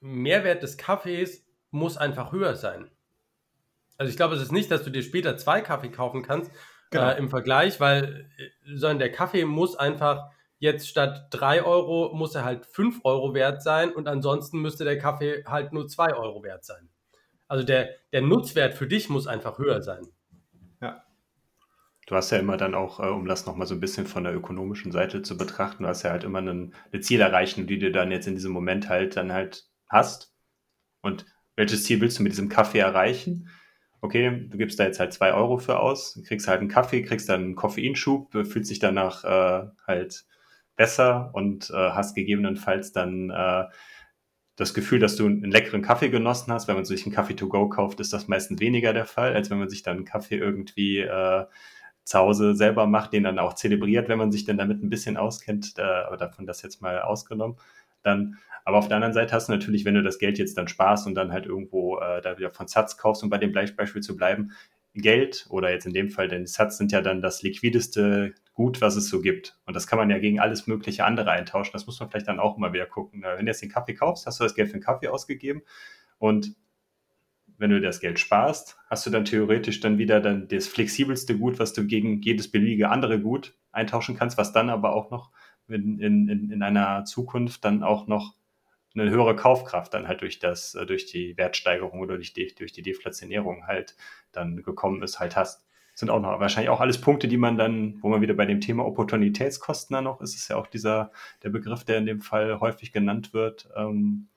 Mehrwert des Kaffees muss einfach höher sein. Also ich glaube, es ist nicht, dass du dir später zwei Kaffee kaufen kannst, genau. äh, im Vergleich, weil äh, sondern der Kaffee muss einfach jetzt statt 3 Euro muss er halt 5 Euro wert sein und ansonsten müsste der Kaffee halt nur 2 Euro wert sein. Also der, der Nutzwert für dich muss einfach höher sein. Ja. Du hast ja immer dann auch, äh, um das nochmal so ein bisschen von der ökonomischen Seite zu betrachten, du hast ja halt immer einen, eine Ziel erreichen, die du dann jetzt in diesem Moment halt dann halt hast. Und welches Ziel willst du mit diesem Kaffee erreichen? Okay, du gibst da jetzt halt zwei Euro für aus, kriegst halt einen Kaffee, kriegst dann einen Koffeinschub, fühlt sich danach äh, halt besser und äh, hast gegebenenfalls dann äh, das Gefühl, dass du einen leckeren Kaffee genossen hast. Wenn man sich einen Kaffee to go kauft, ist das meistens weniger der Fall, als wenn man sich dann einen Kaffee irgendwie äh, zu Hause selber macht, den dann auch zelebriert, wenn man sich dann damit ein bisschen auskennt, äh, aber davon das jetzt mal ausgenommen. Dann, aber auf der anderen Seite hast du natürlich, wenn du das Geld jetzt dann sparst und dann halt irgendwo äh, da wieder von Satz kaufst, um bei dem Beispiel zu bleiben, Geld oder jetzt in dem Fall denn Satz sind ja dann das liquideste Gut, was es so gibt. Und das kann man ja gegen alles mögliche andere eintauschen. Das muss man vielleicht dann auch mal wieder gucken. Wenn du jetzt den Kaffee kaufst, hast du das Geld für den Kaffee ausgegeben und wenn du das Geld sparst, hast du dann theoretisch dann wieder dann das flexibelste Gut, was du gegen jedes beliebige andere Gut eintauschen kannst, was dann aber auch noch in, in, in einer Zukunft dann auch noch eine höhere Kaufkraft dann halt durch das, äh, durch die Wertsteigerung oder durch die, durch die Deflationierung halt dann gekommen ist, halt hast. Sind auch noch wahrscheinlich auch alles Punkte, die man dann, wo man wieder bei dem Thema Opportunitätskosten dann noch ist, ist ja auch dieser, der Begriff, der in dem Fall häufig genannt wird, ähm,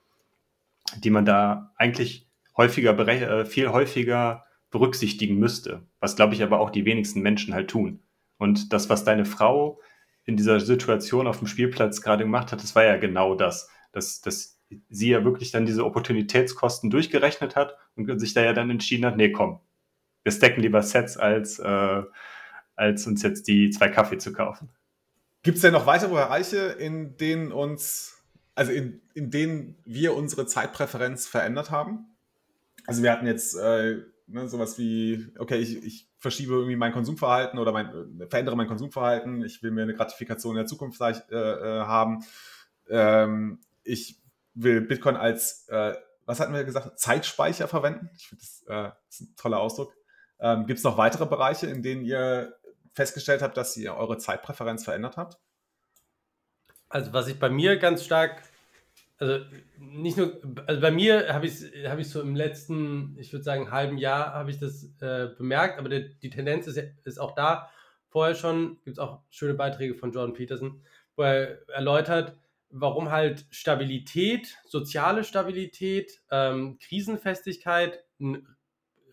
die man da eigentlich häufiger, äh, viel häufiger berücksichtigen müsste. Was, glaube ich, aber auch die wenigsten Menschen halt tun. Und das, was deine Frau in dieser Situation auf dem Spielplatz gerade gemacht hat, das war ja genau das. Dass, dass sie ja wirklich dann diese Opportunitätskosten durchgerechnet hat und sich da ja dann entschieden hat, nee, komm, wir stacken lieber Sets, als, äh, als uns jetzt die zwei Kaffee zu kaufen. Gibt es denn noch weitere Bereiche, in denen uns, also in, in denen wir unsere Zeitpräferenz verändert haben? Also wir hatten jetzt äh, ne, sowas wie, okay, ich, ich verschiebe irgendwie mein Konsumverhalten oder mein, äh, verändere mein Konsumverhalten, ich will mir eine Gratifikation in der Zukunft äh, äh, haben. Ähm, ich will Bitcoin als, äh, was hatten wir gesagt, Zeitspeicher verwenden. Ich finde, das, äh, das, ist ein toller Ausdruck. Ähm, Gibt es noch weitere Bereiche, in denen ihr festgestellt habt, dass ihr eure Zeitpräferenz verändert habt? Also was ich bei mir ganz stark also nicht nur, also bei mir habe ich es hab so im letzten, ich würde sagen, halben Jahr habe ich das äh, bemerkt, aber der, die Tendenz ist, ist auch da. Vorher schon gibt es auch schöne Beiträge von Jordan Peterson, wo er erläutert, warum halt Stabilität, soziale Stabilität, ähm, Krisenfestigkeit ein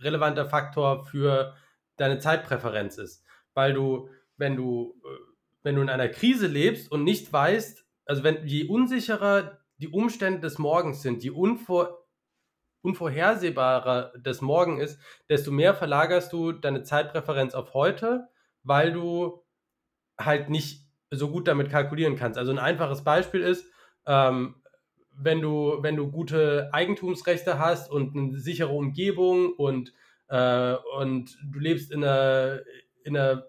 relevanter Faktor für deine Zeitpräferenz ist. Weil du, wenn du, äh, wenn du in einer Krise lebst und nicht weißt, also wenn je unsicherer die Umstände des Morgens sind, die unvor, unvorhersehbarer des Morgen ist, desto mehr verlagerst du deine Zeitpräferenz auf heute, weil du halt nicht so gut damit kalkulieren kannst. Also ein einfaches Beispiel ist, ähm, wenn du, wenn du gute Eigentumsrechte hast und eine sichere Umgebung und, äh, und du lebst in einer, in einer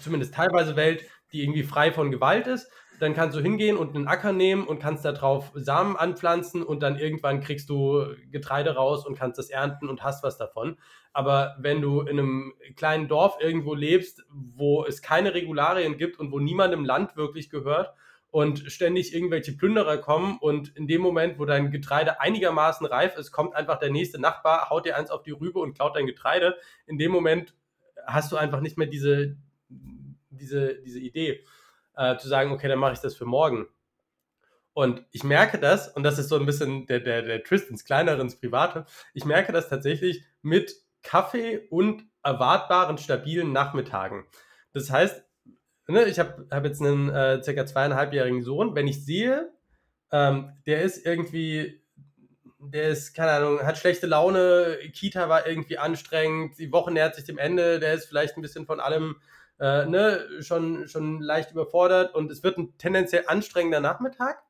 zumindest teilweise Welt, die irgendwie frei von Gewalt ist, dann kannst du hingehen und einen Acker nehmen und kannst da drauf Samen anpflanzen und dann irgendwann kriegst du Getreide raus und kannst das ernten und hast was davon. Aber wenn du in einem kleinen Dorf irgendwo lebst, wo es keine Regularien gibt und wo niemandem Land wirklich gehört und ständig irgendwelche Plünderer kommen und in dem Moment, wo dein Getreide einigermaßen reif ist, kommt einfach der nächste Nachbar, haut dir eins auf die Rübe und klaut dein Getreide. In dem Moment hast du einfach nicht mehr diese, diese, diese Idee äh, zu sagen, okay, dann mache ich das für morgen. Und ich merke das, und das ist so ein bisschen der, der, der Twist ins Kleinere, ins Private, ich merke das tatsächlich mit Kaffee und erwartbaren, stabilen Nachmittagen. Das heißt, ne, ich habe hab jetzt einen äh, circa zweieinhalbjährigen Sohn, wenn ich sehe, ähm, der ist irgendwie, der ist, keine Ahnung, hat schlechte Laune, Kita war irgendwie anstrengend, die Woche nähert sich dem Ende, der ist vielleicht ein bisschen von allem äh, ne, schon, schon leicht überfordert und es wird ein tendenziell anstrengender Nachmittag,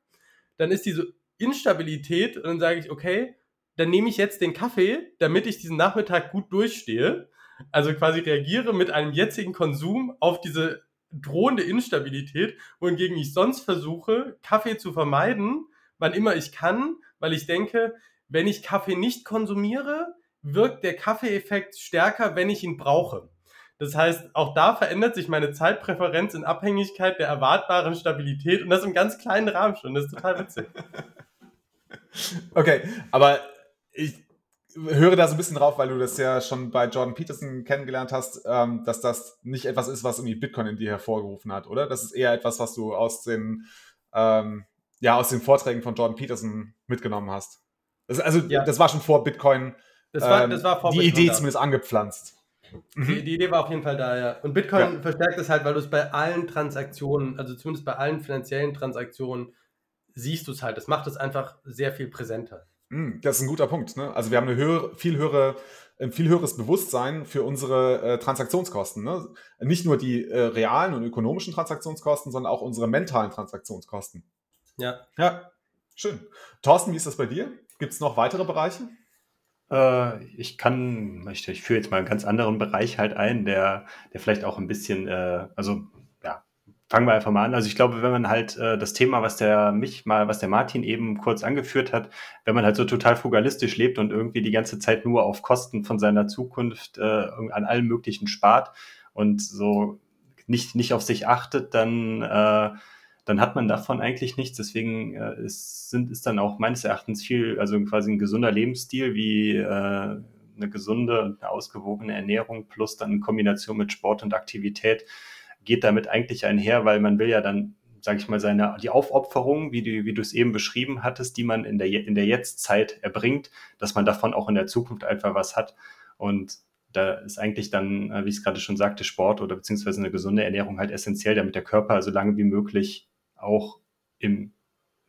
dann ist diese Instabilität und dann sage ich, okay, dann nehme ich jetzt den Kaffee, damit ich diesen Nachmittag gut durchstehe. Also quasi reagiere mit einem jetzigen Konsum auf diese drohende Instabilität, wohingegen ich sonst versuche, Kaffee zu vermeiden, wann immer ich kann, weil ich denke, wenn ich Kaffee nicht konsumiere, wirkt der Kaffeeeffekt stärker, wenn ich ihn brauche. Das heißt, auch da verändert sich meine Zeitpräferenz in Abhängigkeit der erwartbaren Stabilität und das im ganz kleinen Rahmen schon. Das ist total witzig. Okay, aber ich höre da so ein bisschen drauf, weil du das ja schon bei Jordan Peterson kennengelernt hast, ähm, dass das nicht etwas ist, was irgendwie Bitcoin in dir hervorgerufen hat, oder? Das ist eher etwas, was du aus den, ähm, ja, aus den Vorträgen von Jordan Peterson mitgenommen hast. Das, also, ja. das war schon vor Bitcoin. Das war, das war vor die Bitcoin Idee zumindest angepflanzt. Mhm. Die, die, Idee war auf jeden Fall da, ja. Und Bitcoin ja. verstärkt es halt, weil du es bei allen Transaktionen, also zumindest bei allen finanziellen Transaktionen, siehst du es halt. Das macht es einfach sehr viel präsenter. Mhm, das ist ein guter Punkt. Ne? Also wir haben eine höhere, viel höhere ein viel höheres Bewusstsein für unsere äh, Transaktionskosten. Ne? Nicht nur die äh, realen und ökonomischen Transaktionskosten, sondern auch unsere mentalen Transaktionskosten. Ja. Ja, schön. Thorsten, wie ist das bei dir? Gibt es noch weitere Bereiche? Äh, ich kann, ich, ich führe jetzt mal einen ganz anderen Bereich halt ein, der, der vielleicht auch ein bisschen, äh, also ja, fangen wir einfach mal an. Also ich glaube, wenn man halt äh, das Thema, was der mich mal, was der Martin eben kurz angeführt hat, wenn man halt so total frugalistisch lebt und irgendwie die ganze Zeit nur auf Kosten von seiner Zukunft äh, an allem Möglichen spart und so nicht, nicht auf sich achtet, dann äh, dann hat man davon eigentlich nichts. Deswegen äh, ist, sind, ist dann auch meines Erachtens viel, also quasi ein gesunder Lebensstil wie äh, eine gesunde und eine ausgewogene Ernährung plus dann in Kombination mit Sport und Aktivität geht damit eigentlich einher, weil man will ja dann, sage ich mal, seine die Aufopferung, wie du, wie es eben beschrieben hattest, die man in der in der Jetztzeit erbringt, dass man davon auch in der Zukunft einfach was hat. Und da ist eigentlich dann, äh, wie ich es gerade schon sagte, Sport oder beziehungsweise eine gesunde Ernährung halt essentiell, damit der Körper so lange wie möglich auch im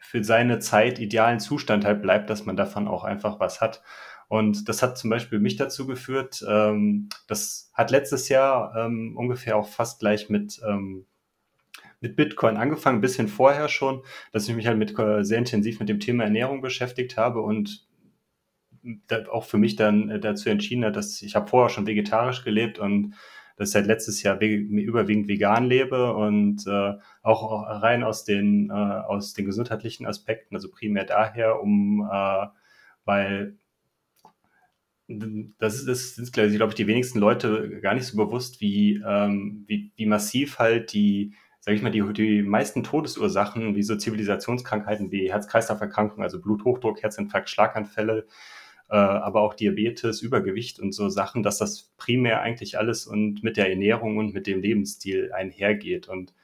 für seine Zeit idealen Zustand halt bleibt, dass man davon auch einfach was hat. Und das hat zum Beispiel mich dazu geführt, ähm, das hat letztes Jahr ähm, ungefähr auch fast gleich mit, ähm, mit Bitcoin angefangen, ein bisschen vorher schon, dass ich mich halt mit, äh, sehr intensiv mit dem Thema Ernährung beschäftigt habe und auch für mich dann äh, dazu entschieden hat, dass ich habe vorher schon vegetarisch gelebt und dass ich seit letztes Jahr überwiegend vegan lebe und äh, auch rein aus den, äh, aus den gesundheitlichen Aspekten, also primär daher, um, äh, weil das ist, das sind, glaube ich, die wenigsten Leute gar nicht so bewusst, wie, ähm, wie, wie massiv halt die, sage ich mal, die, die meisten Todesursachen, wie so Zivilisationskrankheiten wie Herz-Kreislauf-Erkrankungen, also Bluthochdruck, Herzinfarkt, Schlaganfälle, äh, aber auch Diabetes, Übergewicht und so Sachen, dass das primär eigentlich alles und mit der Ernährung und mit dem Lebensstil einhergeht. Und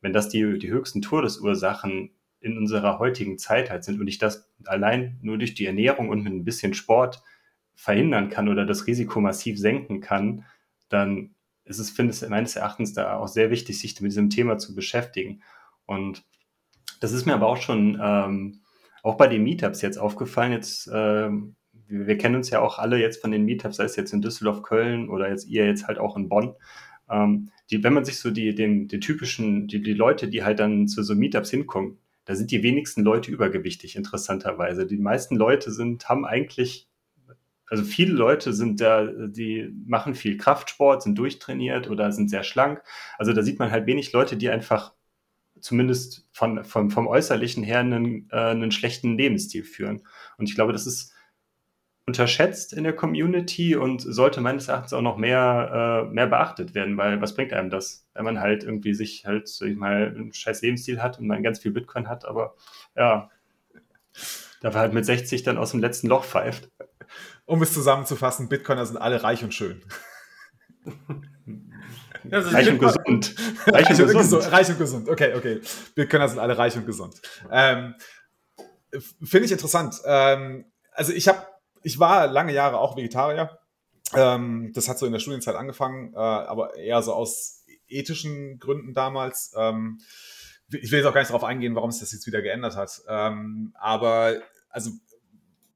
wenn das die, die höchsten Todesursachen in unserer heutigen Zeit halt sind und ich das allein nur durch die Ernährung und mit ein bisschen Sport verhindern kann oder das Risiko massiv senken kann, dann ist es, finde ich, meines Erachtens da auch sehr wichtig, sich mit diesem Thema zu beschäftigen. Und das ist mir aber auch schon ähm, auch bei den Meetups jetzt aufgefallen. Jetzt ähm, wir, wir, kennen uns ja auch alle jetzt von den Meetups, sei es jetzt in Düsseldorf, Köln oder jetzt ihr jetzt halt auch in Bonn. Ähm, die, wenn man sich so die, den, den typischen, die, die Leute, die halt dann zu so Meetups hinkommen, da sind die wenigsten Leute übergewichtig, interessanterweise. Die meisten Leute sind, haben eigentlich, also viele Leute sind da, die machen viel Kraftsport, sind durchtrainiert oder sind sehr schlank. Also da sieht man halt wenig Leute, die einfach zumindest von, von, vom Äußerlichen her einen, äh, einen schlechten Lebensstil führen. Und ich glaube, das ist unterschätzt in der Community und sollte meines Erachtens auch noch mehr, äh, mehr beachtet werden, weil was bringt einem das, wenn man halt irgendwie sich halt, sag ich mal, einen scheiß Lebensstil hat und man ganz viel Bitcoin hat, aber ja, da war halt mit 60 dann aus dem letzten Loch pfeift. Um es zusammenzufassen, Bitcoiner sind alle reich und schön. reich und gesund. Reich und gesund. Reich und gesund. Okay, okay. Bitcoiner sind alle reich und gesund. Ähm, Finde ich interessant. Ähm, also ich habe ich war lange Jahre auch Vegetarier. Ähm, das hat so in der Studienzeit angefangen, äh, aber eher so aus ethischen Gründen damals. Ähm, ich will jetzt auch gar nicht darauf eingehen, warum es das jetzt wieder geändert hat. Ähm, aber also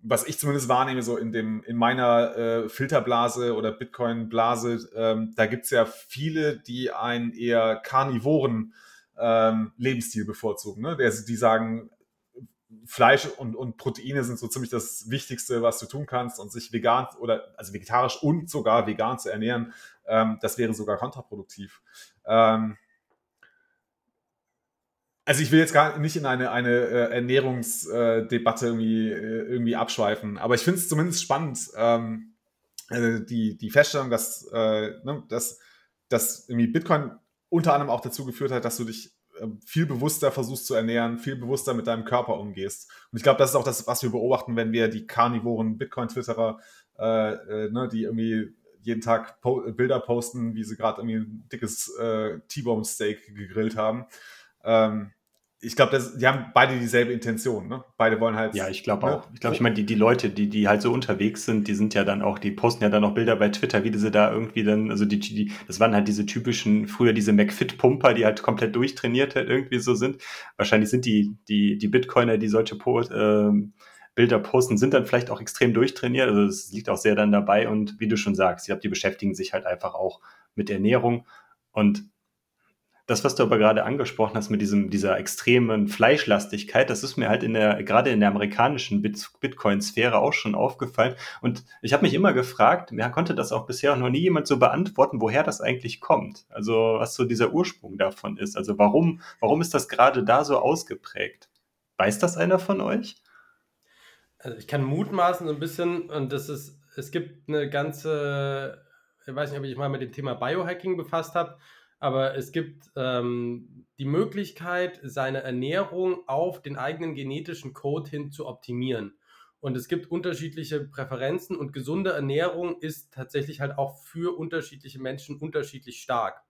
was ich zumindest wahrnehme, so in dem, in meiner äh, Filterblase oder Bitcoin-Blase, ähm, da gibt es ja viele, die einen eher karnivoren ähm, Lebensstil bevorzugen. Ne? Der, die sagen, Fleisch und, und Proteine sind so ziemlich das Wichtigste, was du tun kannst und sich vegan oder also vegetarisch und sogar vegan zu ernähren, ähm, das wäre sogar kontraproduktiv. Ähm, also ich will jetzt gar nicht in eine, eine äh, Ernährungsdebatte irgendwie, äh, irgendwie abschweifen, aber ich finde es zumindest spannend, ähm, äh, die, die Feststellung, dass, ne, dass, dass irgendwie Bitcoin unter anderem auch dazu geführt hat, dass du dich viel bewusster versuchst zu ernähren, viel bewusster mit deinem Körper umgehst. Und ich glaube, das ist auch das, was wir beobachten, wenn wir die karnivoren Bitcoin-Twitterer, äh, äh, ne, die irgendwie jeden Tag po Bilder posten, wie sie gerade irgendwie ein dickes äh, T-Bone-Steak gegrillt haben. Ähm, ich glaube, die haben beide dieselbe Intention. Ne? Beide wollen halt. Ja, ich glaube ne? auch. Ich glaube, ich meine, die, die Leute, die, die halt so unterwegs sind, die sind ja dann auch, die posten ja dann auch Bilder bei Twitter, wie sie da irgendwie dann, also die, die das waren halt diese typischen, früher diese McFit-Pumper, die halt komplett durchtrainiert halt irgendwie so sind. Wahrscheinlich sind die, die, die Bitcoiner, die solche po äh, Bilder posten, sind dann vielleicht auch extrem durchtrainiert. Also es liegt auch sehr dann dabei und wie du schon sagst, ich glaube, die beschäftigen sich halt einfach auch mit Ernährung und das, was du aber gerade angesprochen hast mit diesem, dieser extremen Fleischlastigkeit, das ist mir halt in der, gerade in der amerikanischen Bitcoin-Sphäre auch schon aufgefallen. Und ich habe mich immer gefragt, mir konnte das auch bisher noch nie jemand so beantworten, woher das eigentlich kommt. Also was so dieser Ursprung davon ist. Also warum, warum ist das gerade da so ausgeprägt? Weiß das einer von euch? Also ich kann mutmaßen so ein bisschen, und das ist, es gibt eine ganze, ich weiß nicht, ob ich mal mit dem Thema Biohacking befasst habe aber es gibt ähm, die Möglichkeit, seine Ernährung auf den eigenen genetischen Code hin zu optimieren. Und es gibt unterschiedliche Präferenzen und gesunde Ernährung ist tatsächlich halt auch für unterschiedliche Menschen unterschiedlich stark.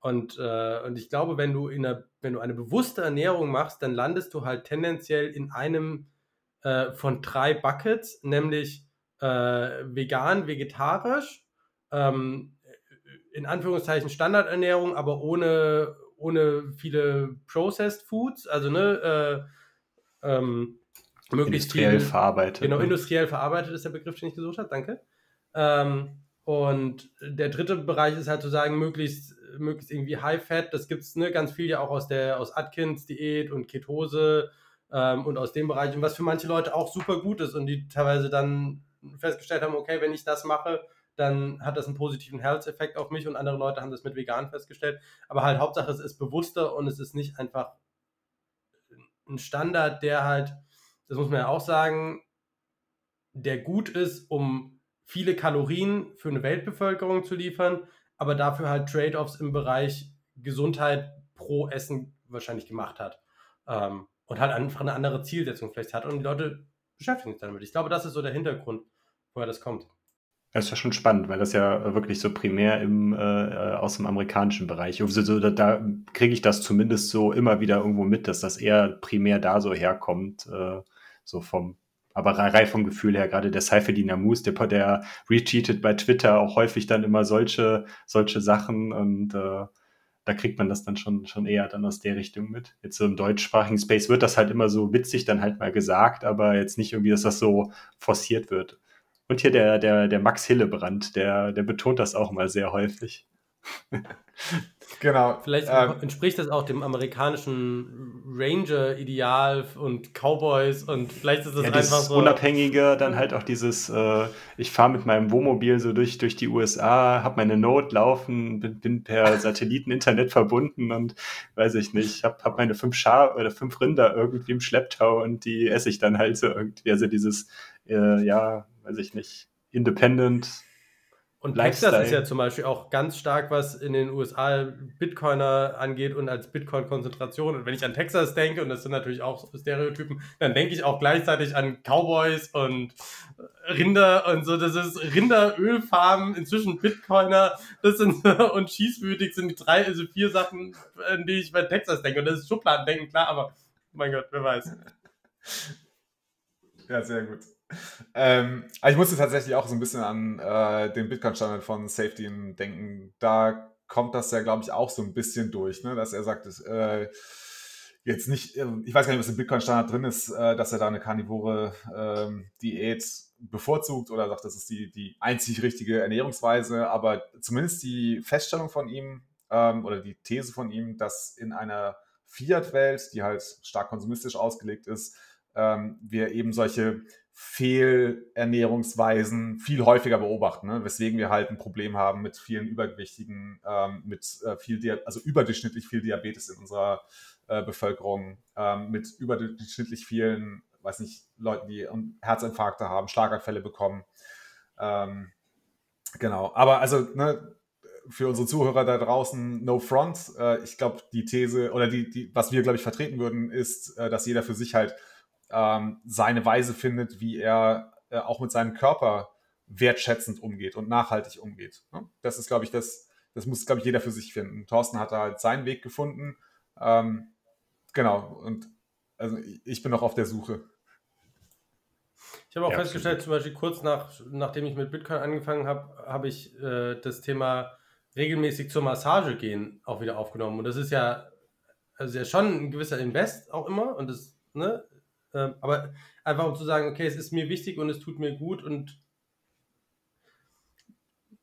Und, äh, und ich glaube, wenn du, in einer, wenn du eine bewusste Ernährung machst, dann landest du halt tendenziell in einem äh, von drei Buckets, nämlich äh, vegan, vegetarisch, ähm, in Anführungszeichen Standardernährung, aber ohne, ohne viele Processed Foods, also ne, äh, ähm, möglichst industriell viel, verarbeitet. Genau, ne? industriell verarbeitet ist der Begriff, den ich gesucht habe, danke. Ähm, und der dritte Bereich ist halt zu sagen, möglichst, möglichst irgendwie High Fat. Das gibt es ne, ganz viel ja auch aus der aus Atkins Diät und Ketose ähm, und aus dem Bereich. Und was für manche Leute auch super gut ist und die teilweise dann festgestellt haben, okay, wenn ich das mache, dann hat das einen positiven Health-Effekt auf mich und andere Leute haben das mit vegan festgestellt. Aber halt Hauptsache, es ist bewusster und es ist nicht einfach ein Standard, der halt, das muss man ja auch sagen, der gut ist, um viele Kalorien für eine Weltbevölkerung zu liefern, aber dafür halt Trade-offs im Bereich Gesundheit pro Essen wahrscheinlich gemacht hat. Ähm, und halt einfach eine andere Zielsetzung vielleicht hat und die Leute beschäftigen sich damit. Ich glaube, das ist so der Hintergrund, woher das kommt. Das ist ja schon spannend, weil das ja wirklich so primär im, äh, äh aus dem amerikanischen Bereich, also so, da, da kriege ich das zumindest so immer wieder irgendwo mit, dass das eher primär da so herkommt, äh, so vom, aber rein vom Gefühl her, gerade der Seife Namus, der, der retweetet bei Twitter auch häufig dann immer solche, solche Sachen und äh, da kriegt man das dann schon, schon eher dann aus der Richtung mit. Jetzt so im deutschsprachigen Space wird das halt immer so witzig dann halt mal gesagt, aber jetzt nicht irgendwie, dass das so forciert wird. Und hier der, der, der Max Hillebrand, der, der betont das auch mal sehr häufig. Genau. Vielleicht ähm, entspricht das auch dem amerikanischen Ranger-Ideal und Cowboys und vielleicht ist das ja, einfach so. Unabhängige, dann halt auch dieses, äh, ich fahre mit meinem Wohnmobil so durch, durch die USA, habe meine Note laufen, bin, bin per Satelliteninternet verbunden und weiß ich nicht, habe hab meine fünf Schar oder fünf Rinder irgendwie im Schlepptau und die esse ich dann halt so irgendwie. Also dieses, äh, ja, weiß ich nicht, Independent. Und Texas ist ja zum Beispiel auch ganz stark, was in den USA Bitcoiner angeht und als Bitcoin-Konzentration. Und wenn ich an Texas denke, und das sind natürlich auch Stereotypen, dann denke ich auch gleichzeitig an Cowboys und Rinder und so. Das ist Rinderölfarmen, inzwischen Bitcoiner, das sind und schießwütig sind die drei, also vier Sachen, an die ich bei Texas denke. Und das ist Schubladendenken, klar, aber mein Gott, wer weiß. Ja, sehr gut. Ähm, ich musste tatsächlich auch so ein bisschen an äh, den Bitcoin-Standard von Safety denken. Da kommt das ja, glaube ich, auch so ein bisschen durch, ne? dass er sagt, dass, äh, jetzt nicht, äh, ich weiß gar nicht, was im Bitcoin-Standard drin ist, äh, dass er da eine karnivore ähm, Diät bevorzugt oder sagt, das ist die, die einzig richtige Ernährungsweise, aber zumindest die Feststellung von ihm ähm, oder die These von ihm, dass in einer Fiat-Welt, die halt stark konsumistisch ausgelegt ist, ähm, wir eben solche Fehlernährungsweisen viel häufiger beobachten, ne? weswegen wir halt ein Problem haben mit vielen Übergewichtigen, ähm, mit äh, viel, also überdurchschnittlich viel Diabetes in unserer äh, Bevölkerung, ähm, mit überdurchschnittlich vielen, weiß nicht, Leuten, die Herzinfarkte haben, Schlaganfälle bekommen. Ähm, genau, aber also ne, für unsere Zuhörer da draußen, no front. Äh, ich glaube, die These oder die, die, was wir, glaube ich, vertreten würden, ist, äh, dass jeder für sich halt ähm, seine Weise findet, wie er äh, auch mit seinem Körper wertschätzend umgeht und nachhaltig umgeht. Ne? Das ist, glaube ich, das, das muss, glaube ich, jeder für sich finden. Thorsten hat da halt seinen Weg gefunden. Ähm, genau. Und also ich bin noch auf der Suche. Ich habe auch ja, festgestellt, absolut. zum Beispiel kurz nach, nachdem ich mit Bitcoin angefangen habe, habe ich äh, das Thema regelmäßig zur Massage gehen auch wieder aufgenommen. Und das ist ja, also ja schon ein gewisser Invest auch immer. Und das, ne? Äh, aber einfach um zu sagen, okay, es ist mir wichtig und es tut mir gut und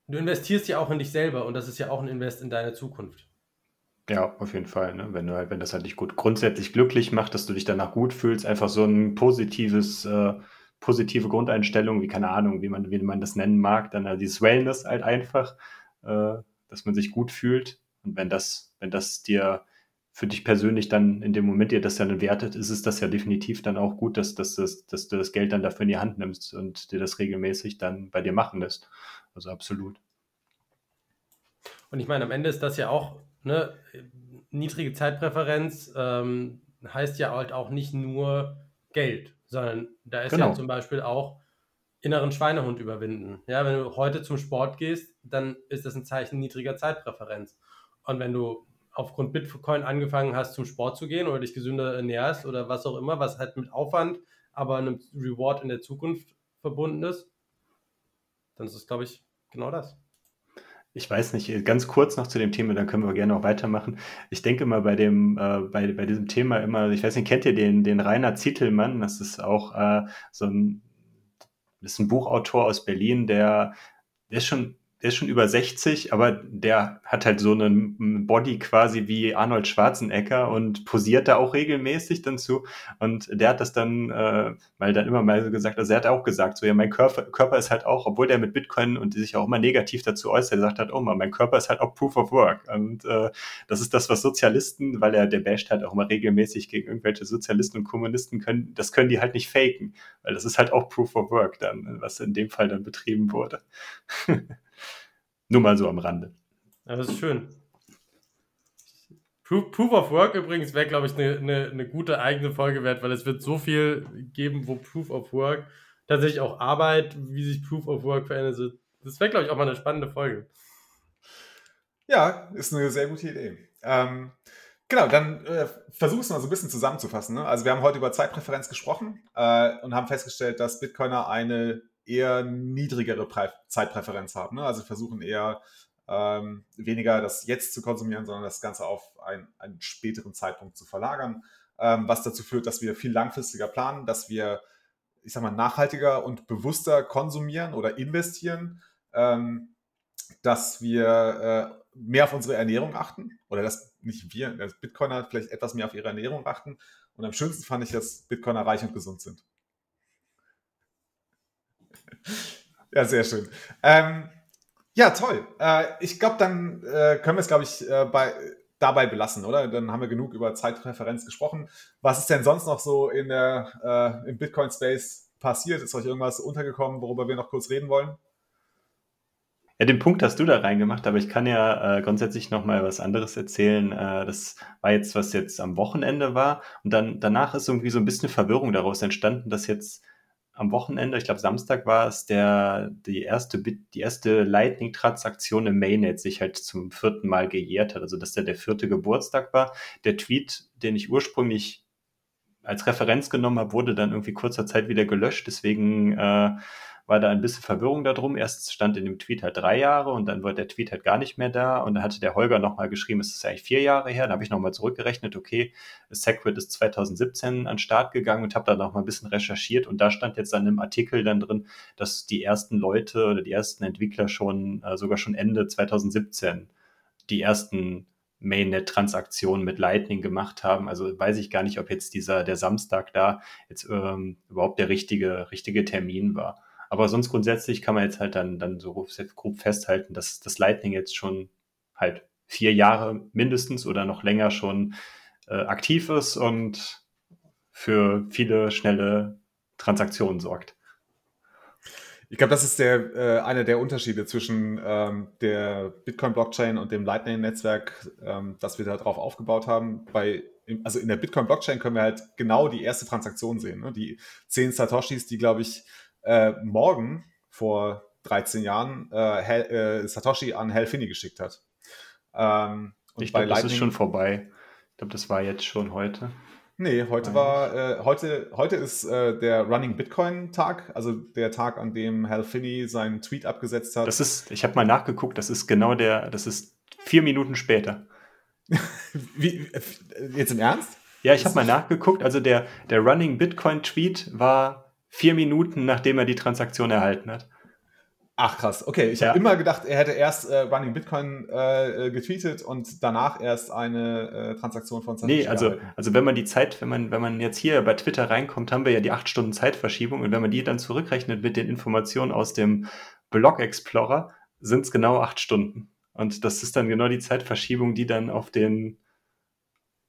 du investierst ja auch in dich selber und das ist ja auch ein Invest in deine Zukunft. Ja, auf jeden Fall. Ne? Wenn du halt, wenn das halt dich gut grundsätzlich glücklich macht, dass du dich danach gut fühlst, einfach so ein positives, äh, positive Grundeinstellung, wie keine Ahnung, wie man, wie man das nennen mag, dann halt dieses Wellness halt einfach, äh, dass man sich gut fühlt. Und wenn das, wenn das dir für dich persönlich dann in dem Moment dir das dann wertet, ist es das ja definitiv dann auch gut, dass, dass, dass, dass du das Geld dann dafür in die Hand nimmst und dir das regelmäßig dann bei dir machen lässt. Also absolut. Und ich meine, am Ende ist das ja auch ne, niedrige Zeitpräferenz ähm, heißt ja halt auch nicht nur Geld, sondern da ist genau. ja zum Beispiel auch inneren Schweinehund überwinden. Ja, wenn du heute zum Sport gehst, dann ist das ein Zeichen niedriger Zeitpräferenz. Und wenn du aufgrund Bitcoin angefangen hast, zum Sport zu gehen oder dich gesünder ernährst oder was auch immer, was halt mit Aufwand, aber einem Reward in der Zukunft verbunden ist, dann ist es, glaube ich, genau das. Ich weiß nicht, ganz kurz noch zu dem Thema, dann können wir gerne auch weitermachen. Ich denke mal bei dem, äh, bei, bei diesem Thema immer, ich weiß nicht, kennt ihr den, den Rainer Zietelmann? Das ist auch äh, so ein, ist ein Buchautor aus Berlin, der, der ist schon der ist schon über 60, aber der hat halt so einen Body quasi wie Arnold Schwarzenegger und posiert da auch regelmäßig dann zu. Und der hat das dann, äh, weil dann immer mal so gesagt, also er hat auch gesagt, so ja, mein Körper, Körper ist halt auch, obwohl der mit Bitcoin und sich auch immer negativ dazu äußert, er sagt halt, oh mein Körper ist halt auch Proof of Work. Und äh, das ist das, was Sozialisten, weil er, der basht halt auch immer regelmäßig gegen irgendwelche Sozialisten und Kommunisten können, das können die halt nicht faken, weil das ist halt auch Proof of Work dann, was in dem Fall dann betrieben wurde. Nur mal so am Rande. Ja, das ist schön. Proof, Proof of Work übrigens wäre, glaube ich, eine ne, ne gute eigene Folge wert, weil es wird so viel geben, wo Proof of Work tatsächlich auch Arbeit, wie sich Proof of Work verändert. Das wäre, glaube ich, auch mal eine spannende Folge. Ja, ist eine sehr gute Idee. Ähm, genau, dann äh, versuch es mal so ein bisschen zusammenzufassen. Ne? Also wir haben heute über Zeitpräferenz gesprochen äh, und haben festgestellt, dass Bitcoiner eine eher niedrigere Pre Zeitpräferenz haben. Ne? Also versuchen eher ähm, weniger das jetzt zu konsumieren, sondern das Ganze auf ein, einen späteren Zeitpunkt zu verlagern, ähm, was dazu führt, dass wir viel langfristiger planen, dass wir, ich sag mal, nachhaltiger und bewusster konsumieren oder investieren, ähm, dass wir äh, mehr auf unsere Ernährung achten oder dass nicht wir, dass Bitcoiner vielleicht etwas mehr auf ihre Ernährung achten. Und am schönsten fand ich, dass Bitcoiner reich und gesund sind. ja, sehr schön. Ähm, ja, toll. Äh, ich glaube, dann äh, können wir es, glaube ich, äh, bei, dabei belassen, oder? Dann haben wir genug über Zeitpräferenz gesprochen. Was ist denn sonst noch so in der, äh, im Bitcoin-Space passiert? Ist euch irgendwas untergekommen, worüber wir noch kurz reden wollen? Ja, den Punkt hast du da reingemacht, aber ich kann ja äh, grundsätzlich noch mal was anderes erzählen. Äh, das war jetzt, was jetzt am Wochenende war. Und dann danach ist irgendwie so ein bisschen Verwirrung daraus entstanden, dass jetzt am Wochenende, ich glaube Samstag war es, der, die erste, die erste Lightning-Transaktion im Mainnet sich halt zum vierten Mal gejährt hat. Also dass der der vierte Geburtstag war. Der Tweet, den ich ursprünglich als Referenz genommen habe, wurde dann irgendwie kurzer Zeit wieder gelöscht. Deswegen äh, war da ein bisschen Verwirrung darum. Erst stand in dem Tweet halt drei Jahre und dann war der Tweet halt gar nicht mehr da. Und dann hatte der Holger nochmal geschrieben, es ist eigentlich vier Jahre her. Da habe ich nochmal zurückgerechnet, okay, Sacred ist 2017 an den Start gegangen und habe da nochmal ein bisschen recherchiert. Und da stand jetzt dann im Artikel dann drin, dass die ersten Leute oder die ersten Entwickler schon, äh, sogar schon Ende 2017 die ersten Mainnet-Transaktionen mit Lightning gemacht haben. Also weiß ich gar nicht, ob jetzt dieser, der Samstag da jetzt ähm, überhaupt der richtige, richtige Termin war. Aber sonst grundsätzlich kann man jetzt halt dann, dann so grob festhalten, dass das Lightning jetzt schon halt vier Jahre mindestens oder noch länger schon äh, aktiv ist und für viele schnelle Transaktionen sorgt. Ich glaube, das ist der, äh, einer der Unterschiede zwischen ähm, der Bitcoin-Blockchain und dem Lightning-Netzwerk, ähm, das wir da drauf aufgebaut haben. Bei, also in der Bitcoin-Blockchain können wir halt genau die erste Transaktion sehen. Ne? Die zehn Satoshis, die, glaube ich, äh, morgen vor 13 Jahren äh, Hel, äh, Satoshi an Hal Finney geschickt hat. Ähm, ich glaube, das ist schon vorbei. glaube, das war jetzt schon heute. Nee, heute war, äh, heute, heute ist äh, der Running Bitcoin Tag, also der Tag, an dem Hal Finney seinen Tweet abgesetzt hat. Das ist, ich habe mal nachgeguckt, das ist genau der, das ist vier Minuten später. Wie, jetzt im Ernst? Ja, ich habe mal nachgeguckt, also der, der Running Bitcoin Tweet war vier Minuten, nachdem er die Transaktion erhalten hat. Ach krass, okay. Ich ja. habe immer gedacht, er hätte erst äh, Running Bitcoin äh, äh getweetet und danach erst eine äh, Transaktion von 20 Nee, also, also wenn man die Zeit, wenn man, wenn man jetzt hier bei Twitter reinkommt, haben wir ja die 8 Stunden Zeitverschiebung und wenn man die dann zurückrechnet mit den Informationen aus dem Blog Explorer, sind es genau 8 Stunden. Und das ist dann genau die Zeitverschiebung, die dann auf den,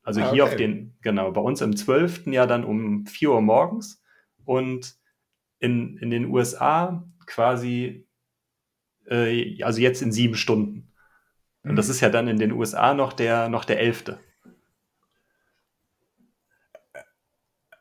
also ah, hier okay. auf den, genau, bei uns im 12. ja dann um 4 Uhr morgens und in, in den USA quasi äh, also jetzt in sieben Stunden. Und das mhm. ist ja dann in den USA noch der, noch der elfte.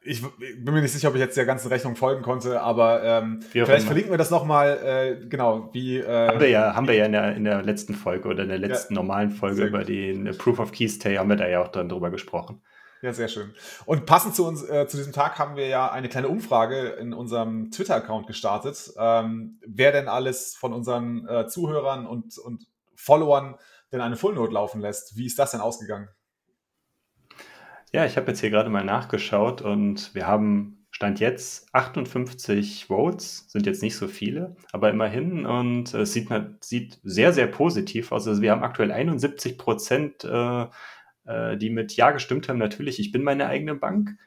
Ich bin mir nicht sicher, ob ich jetzt der ganzen Rechnung folgen konnte, aber ähm, vielleicht verlinken wir das nochmal, äh, genau, wie... Äh, haben wir ja, haben wir ja in der, in der letzten Folge oder in der letzten ja, normalen Folge über den Proof of Keys Stay haben wir da ja auch dann drüber gesprochen. Ja, sehr schön. Und passend zu uns, äh, zu diesem Tag haben wir ja eine kleine Umfrage in unserem Twitter-Account gestartet, ähm, wer denn alles von unseren äh, Zuhörern und, und Followern denn eine Full Note laufen lässt. Wie ist das denn ausgegangen? Ja, ich habe jetzt hier gerade mal nachgeschaut und wir haben Stand jetzt 58 Votes, sind jetzt nicht so viele, aber immerhin und es sieht, sieht sehr, sehr positiv aus. Also wir haben aktuell 71 Prozent äh, äh, die mit Ja gestimmt haben, natürlich, ich bin meine eigene Bank.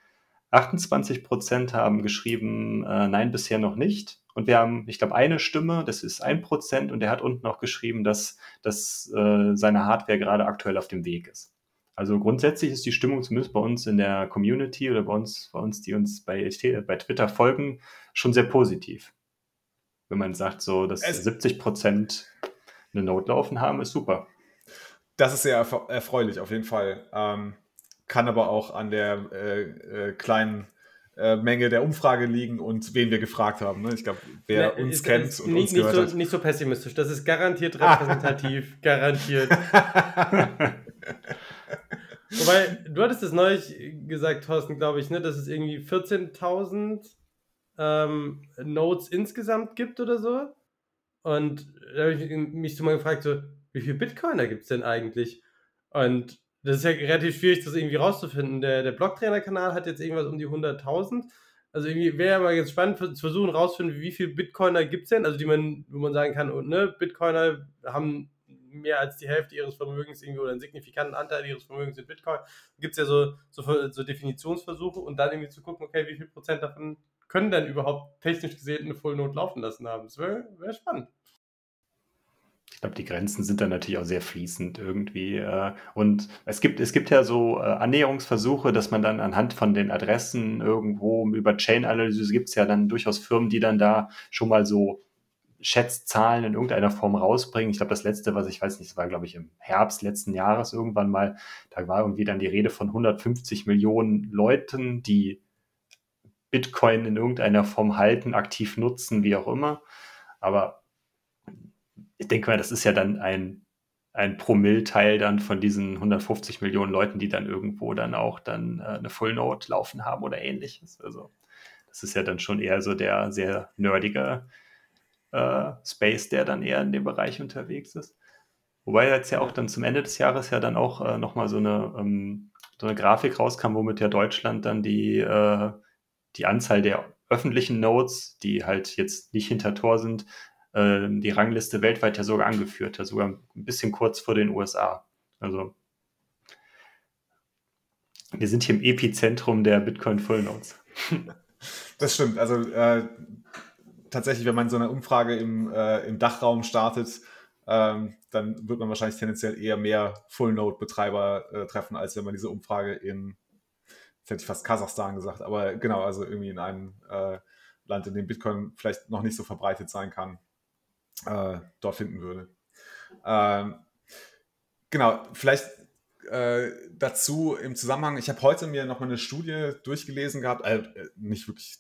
28 Prozent haben geschrieben, äh, nein, bisher noch nicht. Und wir haben, ich glaube, eine Stimme, das ist ein Prozent, und der hat unten noch geschrieben, dass, dass äh, seine Hardware gerade aktuell auf dem Weg ist. Also grundsätzlich ist die Stimmung zumindest bei uns in der Community oder bei uns, bei uns, die uns bei, bei Twitter folgen, schon sehr positiv. Wenn man sagt, so, dass es 70 Prozent eine Note laufen haben, ist super. Das ist sehr erfreulich, auf jeden Fall. Ähm, kann aber auch an der äh, äh, kleinen äh, Menge der Umfrage liegen und wen wir gefragt haben. Ne? Ich glaube, wer ja, uns ist, kennt ist und nicht, uns gehört nicht so, hat. Nicht so pessimistisch. Das ist garantiert repräsentativ. garantiert. Wobei, du hattest es neulich gesagt, Thorsten, glaube ich, ne, dass es irgendwie 14.000 ähm, Nodes insgesamt gibt oder so. Und da habe ich mich so mal gefragt, so, wie viele Bitcoiner gibt es denn eigentlich? Und das ist ja relativ schwierig, das irgendwie rauszufinden. Der, der Blocktrainer-Kanal hat jetzt irgendwas um die 100.000. Also irgendwie wäre aber jetzt spannend zu versuchen rauszufinden, wie viele Bitcoiner gibt es denn, also die man, wo man sagen kann, ne, Bitcoiner haben mehr als die Hälfte ihres Vermögens irgendwie oder einen signifikanten Anteil ihres Vermögens in Bitcoin. Gibt es ja so, so, so, Definitionsversuche und dann irgendwie zu gucken, okay, wie viel Prozent davon können denn überhaupt technisch gesehen eine Full laufen lassen haben. Das wäre wär spannend. Ich glaube, die Grenzen sind dann natürlich auch sehr fließend irgendwie. Äh, und es gibt, es gibt ja so äh, Annäherungsversuche, dass man dann anhand von den Adressen irgendwo über Chain-Analyse gibt es ja dann durchaus Firmen, die dann da schon mal so Schätzzahlen in irgendeiner Form rausbringen. Ich glaube, das letzte, was ich weiß nicht, das war, glaube ich, im Herbst letzten Jahres irgendwann mal, da war irgendwie dann die Rede von 150 Millionen Leuten, die Bitcoin in irgendeiner Form halten, aktiv nutzen, wie auch immer. Aber ich denke mal, das ist ja dann ein, ein Promillteil dann von diesen 150 Millionen Leuten, die dann irgendwo dann auch dann äh, eine Full Note laufen haben oder ähnliches. Also das ist ja dann schon eher so der sehr nerdige äh, Space, der dann eher in dem Bereich unterwegs ist. Wobei jetzt ja auch dann zum Ende des Jahres ja dann auch äh, nochmal so eine, ähm, so eine Grafik rauskam, womit ja Deutschland dann die, äh, die Anzahl der öffentlichen Nodes, die halt jetzt nicht hinter Tor sind, ähm, die Rangliste weltweit ja sogar angeführt hat, sogar ein bisschen kurz vor den USA. Also wir sind hier im Epizentrum der Bitcoin Full Notes. Das stimmt. Also äh, tatsächlich, wenn man so eine Umfrage im, äh, im Dachraum startet, ähm, dann wird man wahrscheinlich tendenziell eher mehr Full Node Betreiber äh, treffen, als wenn man diese Umfrage in, jetzt hätte ich fast Kasachstan gesagt, aber genau, also irgendwie in einem äh, Land, in dem Bitcoin vielleicht noch nicht so verbreitet sein kann äh, dort finden würde. Ähm, genau, vielleicht äh, dazu im Zusammenhang, ich habe heute mir noch mal eine Studie durchgelesen gehabt, äh, nicht wirklich,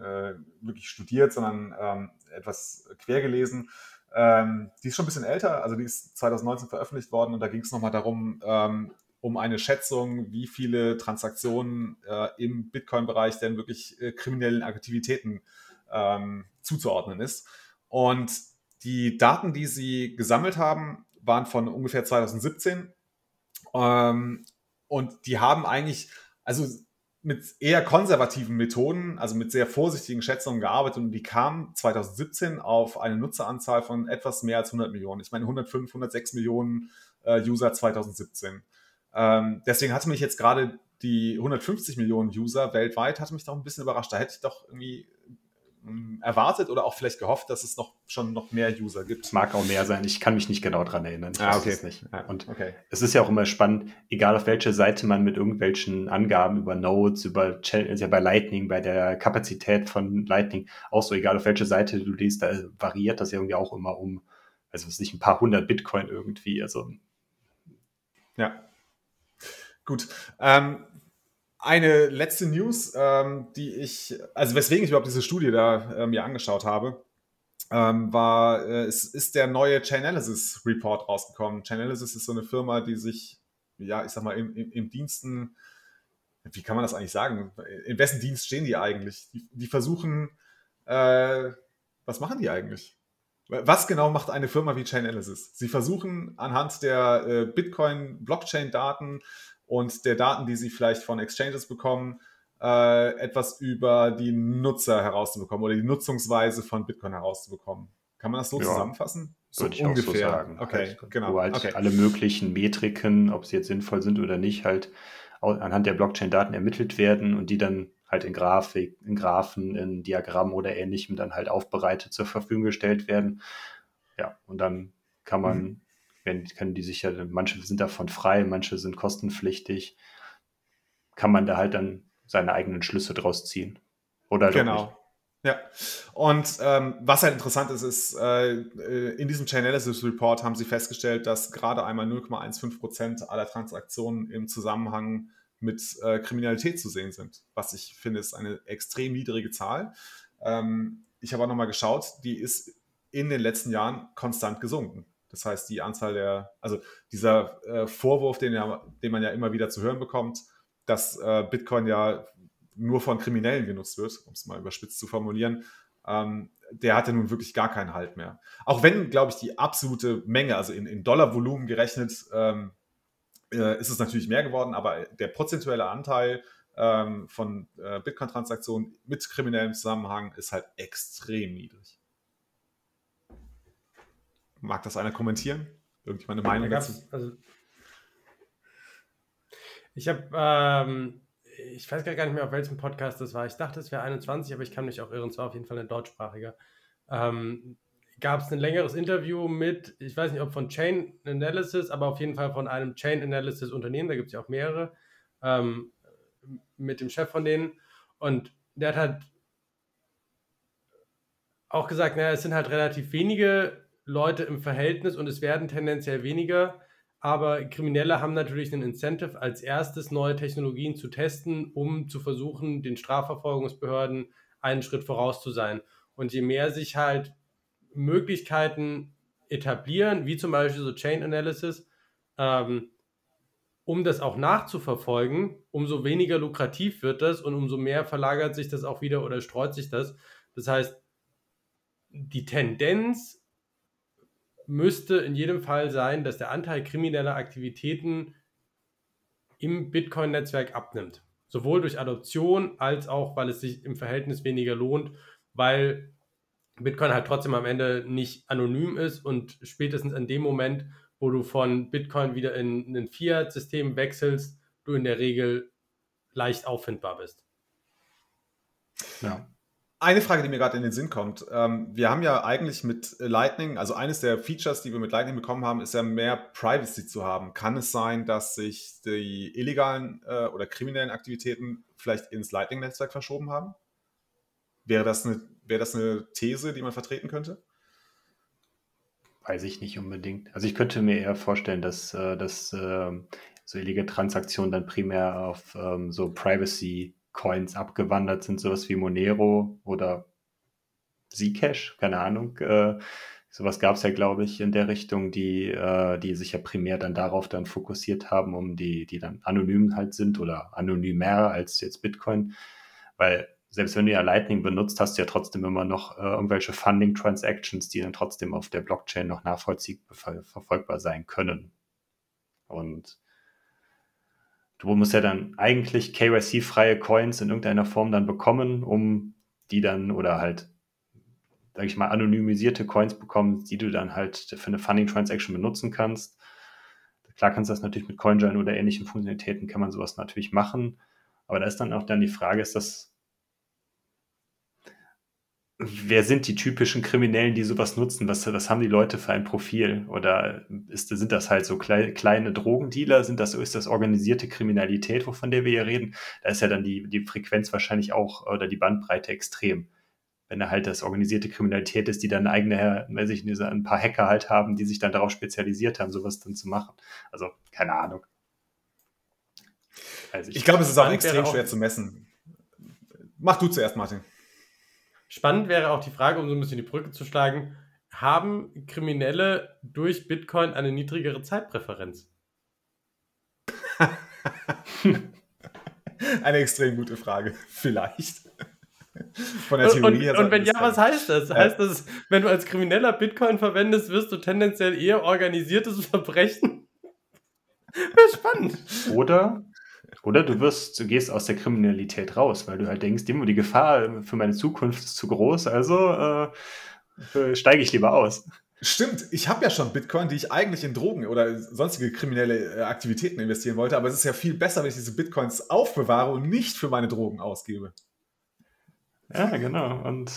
äh, wirklich studiert, sondern ähm, etwas quer gelesen. Ähm, die ist schon ein bisschen älter, also die ist 2019 veröffentlicht worden und da ging es nochmal darum, ähm, um eine Schätzung, wie viele Transaktionen äh, im Bitcoin-Bereich denn wirklich äh, kriminellen Aktivitäten ähm, zuzuordnen ist. Und die Daten, die sie gesammelt haben, waren von ungefähr 2017. Ähm, und die haben eigentlich, also mit eher konservativen Methoden, also mit sehr vorsichtigen Schätzungen gearbeitet und die kamen 2017 auf eine Nutzeranzahl von etwas mehr als 100 Millionen. Ich meine 105, 106 Millionen äh, User 2017. Ähm, deswegen hatte mich jetzt gerade die 150 Millionen User weltweit, hatte mich doch ein bisschen überrascht. Da hätte ich doch irgendwie erwartet oder auch vielleicht gehofft, dass es noch schon noch mehr User gibt. Es mag auch mehr sein. Ich kann mich nicht genau dran erinnern. Ich ah, okay. Es nicht. Und okay. es ist ja auch immer spannend, egal auf welche Seite man mit irgendwelchen Angaben über Nodes, über ja bei Lightning, bei der Kapazität von Lightning, auch so, egal auf welche Seite du liest, da variiert das ja irgendwie auch immer um, also es ist nicht ein paar hundert Bitcoin irgendwie. Also ja. Gut. Ähm, eine letzte News, ähm, die ich, also weswegen ich überhaupt diese Studie da äh, mir angeschaut habe, ähm, war, äh, es ist der neue Chainalysis Report rausgekommen. Chainalysis ist so eine Firma, die sich, ja, ich sag mal, im, im, im Diensten, wie kann man das eigentlich sagen? In wessen Dienst stehen die eigentlich? Die, die versuchen, äh, was machen die eigentlich? Was genau macht eine Firma wie Chainalysis? Sie versuchen anhand der äh, Bitcoin-Blockchain-Daten und der Daten, die sie vielleicht von Exchanges bekommen, äh, etwas über die Nutzer herauszubekommen oder die Nutzungsweise von Bitcoin herauszubekommen. Kann man das so ja, zusammenfassen? So würde ich ungefähr. auch so sagen. Okay, halt, genau. Wo halt okay. alle möglichen Metriken, ob sie jetzt sinnvoll sind oder nicht, halt anhand der Blockchain-Daten ermittelt werden und die dann halt in Grafik, in Graphen, in Diagrammen oder ähnlichem dann halt aufbereitet zur Verfügung gestellt werden. Ja, und dann kann man mhm wenn, können die sich ja, manche sind davon frei, manche sind kostenpflichtig, kann man da halt dann seine eigenen Schlüsse draus ziehen. Oder genau. Ja, und ähm, was halt interessant ist, ist, äh, äh in diesem Chainalysis Report haben sie festgestellt, dass gerade einmal 0,15% aller Transaktionen im Zusammenhang mit äh, Kriminalität zu sehen sind. Was ich finde, ist eine extrem niedrige Zahl. Ähm, ich habe auch nochmal geschaut, die ist in den letzten Jahren konstant gesunken. Das heißt, die Anzahl der, also dieser äh, Vorwurf, den, ja, den man ja immer wieder zu hören bekommt, dass äh, Bitcoin ja nur von Kriminellen genutzt wird, um es mal überspitzt zu formulieren, ähm, der hatte nun wirklich gar keinen Halt mehr. Auch wenn, glaube ich, die absolute Menge, also in, in Dollarvolumen gerechnet, ähm, äh, ist es natürlich mehr geworden, aber der prozentuelle Anteil ähm, von äh, Bitcoin-Transaktionen mit kriminellem Zusammenhang ist halt extrem niedrig. Mag das einer kommentieren? Irgendjemand eine Meinung dazu? Also, ich habe, ähm, ich weiß gar nicht mehr, auf welchem Podcast das war. Ich dachte, es wäre 21, aber ich kann mich auch irren. Es war auf jeden Fall ein deutschsprachiger. Ähm, Gab es ein längeres Interview mit, ich weiß nicht, ob von Chain Analysis, aber auf jeden Fall von einem Chain Analysis Unternehmen. Da gibt es ja auch mehrere. Ähm, mit dem Chef von denen. Und der hat halt auch gesagt, naja, es sind halt relativ wenige Leute im Verhältnis und es werden tendenziell weniger. Aber Kriminelle haben natürlich einen Incentive, als erstes neue Technologien zu testen, um zu versuchen, den Strafverfolgungsbehörden einen Schritt voraus zu sein. Und je mehr sich halt Möglichkeiten etablieren, wie zum Beispiel so Chain Analysis, ähm, um das auch nachzuverfolgen, umso weniger lukrativ wird das und umso mehr verlagert sich das auch wieder oder streut sich das. Das heißt, die Tendenz müsste in jedem Fall sein, dass der Anteil krimineller Aktivitäten im Bitcoin-Netzwerk abnimmt. Sowohl durch Adoption als auch, weil es sich im Verhältnis weniger lohnt, weil Bitcoin halt trotzdem am Ende nicht anonym ist und spätestens in dem Moment, wo du von Bitcoin wieder in ein Fiat-System wechselst, du in der Regel leicht auffindbar bist. Ja. Eine Frage, die mir gerade in den Sinn kommt. Ähm, wir haben ja eigentlich mit Lightning, also eines der Features, die wir mit Lightning bekommen haben, ist ja mehr Privacy zu haben. Kann es sein, dass sich die illegalen äh, oder kriminellen Aktivitäten vielleicht ins Lightning-Netzwerk verschoben haben? Wäre das, eine, wäre das eine These, die man vertreten könnte? Weiß ich nicht unbedingt. Also ich könnte mir eher vorstellen, dass, äh, dass äh, so illegale Transaktionen dann primär auf ähm, so Privacy Coins abgewandert sind, sowas wie Monero oder Zcash, keine Ahnung, äh, Sowas gab es ja, glaube ich, in der Richtung, die, äh, die sich ja primär dann darauf dann fokussiert haben, um die, die dann anonym halt sind oder anonymer als jetzt Bitcoin. Weil selbst wenn du ja Lightning benutzt, hast du ja trotzdem immer noch äh, irgendwelche Funding-Transactions, die dann trotzdem auf der Blockchain noch nachvollziehbar sein können. Und du musst ja dann eigentlich KYC-freie Coins in irgendeiner Form dann bekommen, um die dann oder halt sage ich mal, anonymisierte Coins bekommst, die du dann halt für eine Funding-Transaction benutzen kannst. Klar kannst du das natürlich mit CoinJoin oder ähnlichen Funktionalitäten, kann man sowas natürlich machen. Aber da ist dann auch dann die Frage, ist das, wer sind die typischen Kriminellen, die sowas nutzen? Was, was haben die Leute für ein Profil? Oder ist, sind das halt so klei kleine Drogendealer? Sind das, ist das organisierte Kriminalität, wovon der wir hier reden? Da ist ja dann die, die Frequenz wahrscheinlich auch oder die Bandbreite extrem wenn da halt das organisierte Kriminalität ist, die dann eigene, weiß ich nicht, ein paar Hacker halt haben, die sich dann darauf spezialisiert haben, sowas dann zu machen. Also, keine Ahnung. Also ich, ich glaube, es ist auch extrem schwer zu messen. Mach du zuerst, Martin. Spannend wäre auch die Frage, um so ein bisschen die Brücke zu schlagen, haben Kriminelle durch Bitcoin eine niedrigere Zeitpräferenz? eine extrem gute Frage. Vielleicht. Von der Theorie und, und, und wenn ja, was heißt das? Ja. Heißt das, wenn du als Krimineller Bitcoin verwendest, wirst du tendenziell eher organisiertes Verbrechen? Wäre spannend. Oder, oder du wirst, du gehst aus der Kriminalität raus, weil du halt denkst, die Gefahr für meine Zukunft ist zu groß, also äh, steige ich lieber aus. Stimmt, ich habe ja schon Bitcoin, die ich eigentlich in Drogen oder sonstige kriminelle äh, Aktivitäten investieren wollte, aber es ist ja viel besser, wenn ich diese Bitcoins aufbewahre und nicht für meine Drogen ausgebe. Ja, genau. Und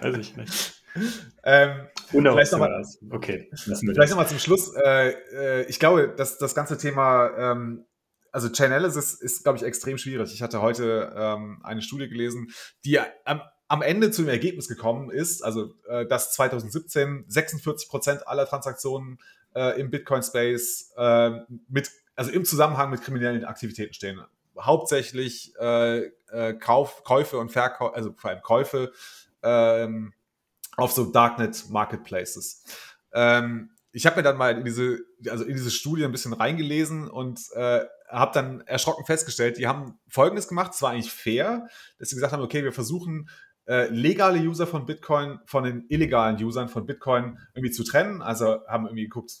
weiß ich nicht. Ähm, vielleicht nochmal okay, vielleicht noch zum Schluss. Äh, äh, ich glaube, dass das ganze Thema, ähm, also Chainalysis ist, glaube ich, extrem schwierig. Ich hatte heute ähm, eine Studie gelesen, die am, am Ende zu dem Ergebnis gekommen ist, also äh, dass 2017 46 Prozent aller Transaktionen äh, im Bitcoin-Space äh, mit, also im Zusammenhang mit kriminellen Aktivitäten stehen hauptsächlich äh, äh, Kauf, Käufe und Verkäufe, also vor allem Käufe ähm, auf so Darknet Marketplaces. Ähm, ich habe mir dann mal in diese, also in diese Studie ein bisschen reingelesen und äh, habe dann erschrocken festgestellt, die haben Folgendes gemacht, es war eigentlich fair, dass sie gesagt haben, okay, wir versuchen äh, legale User von Bitcoin von den illegalen Usern von Bitcoin irgendwie zu trennen. Also haben irgendwie geguckt,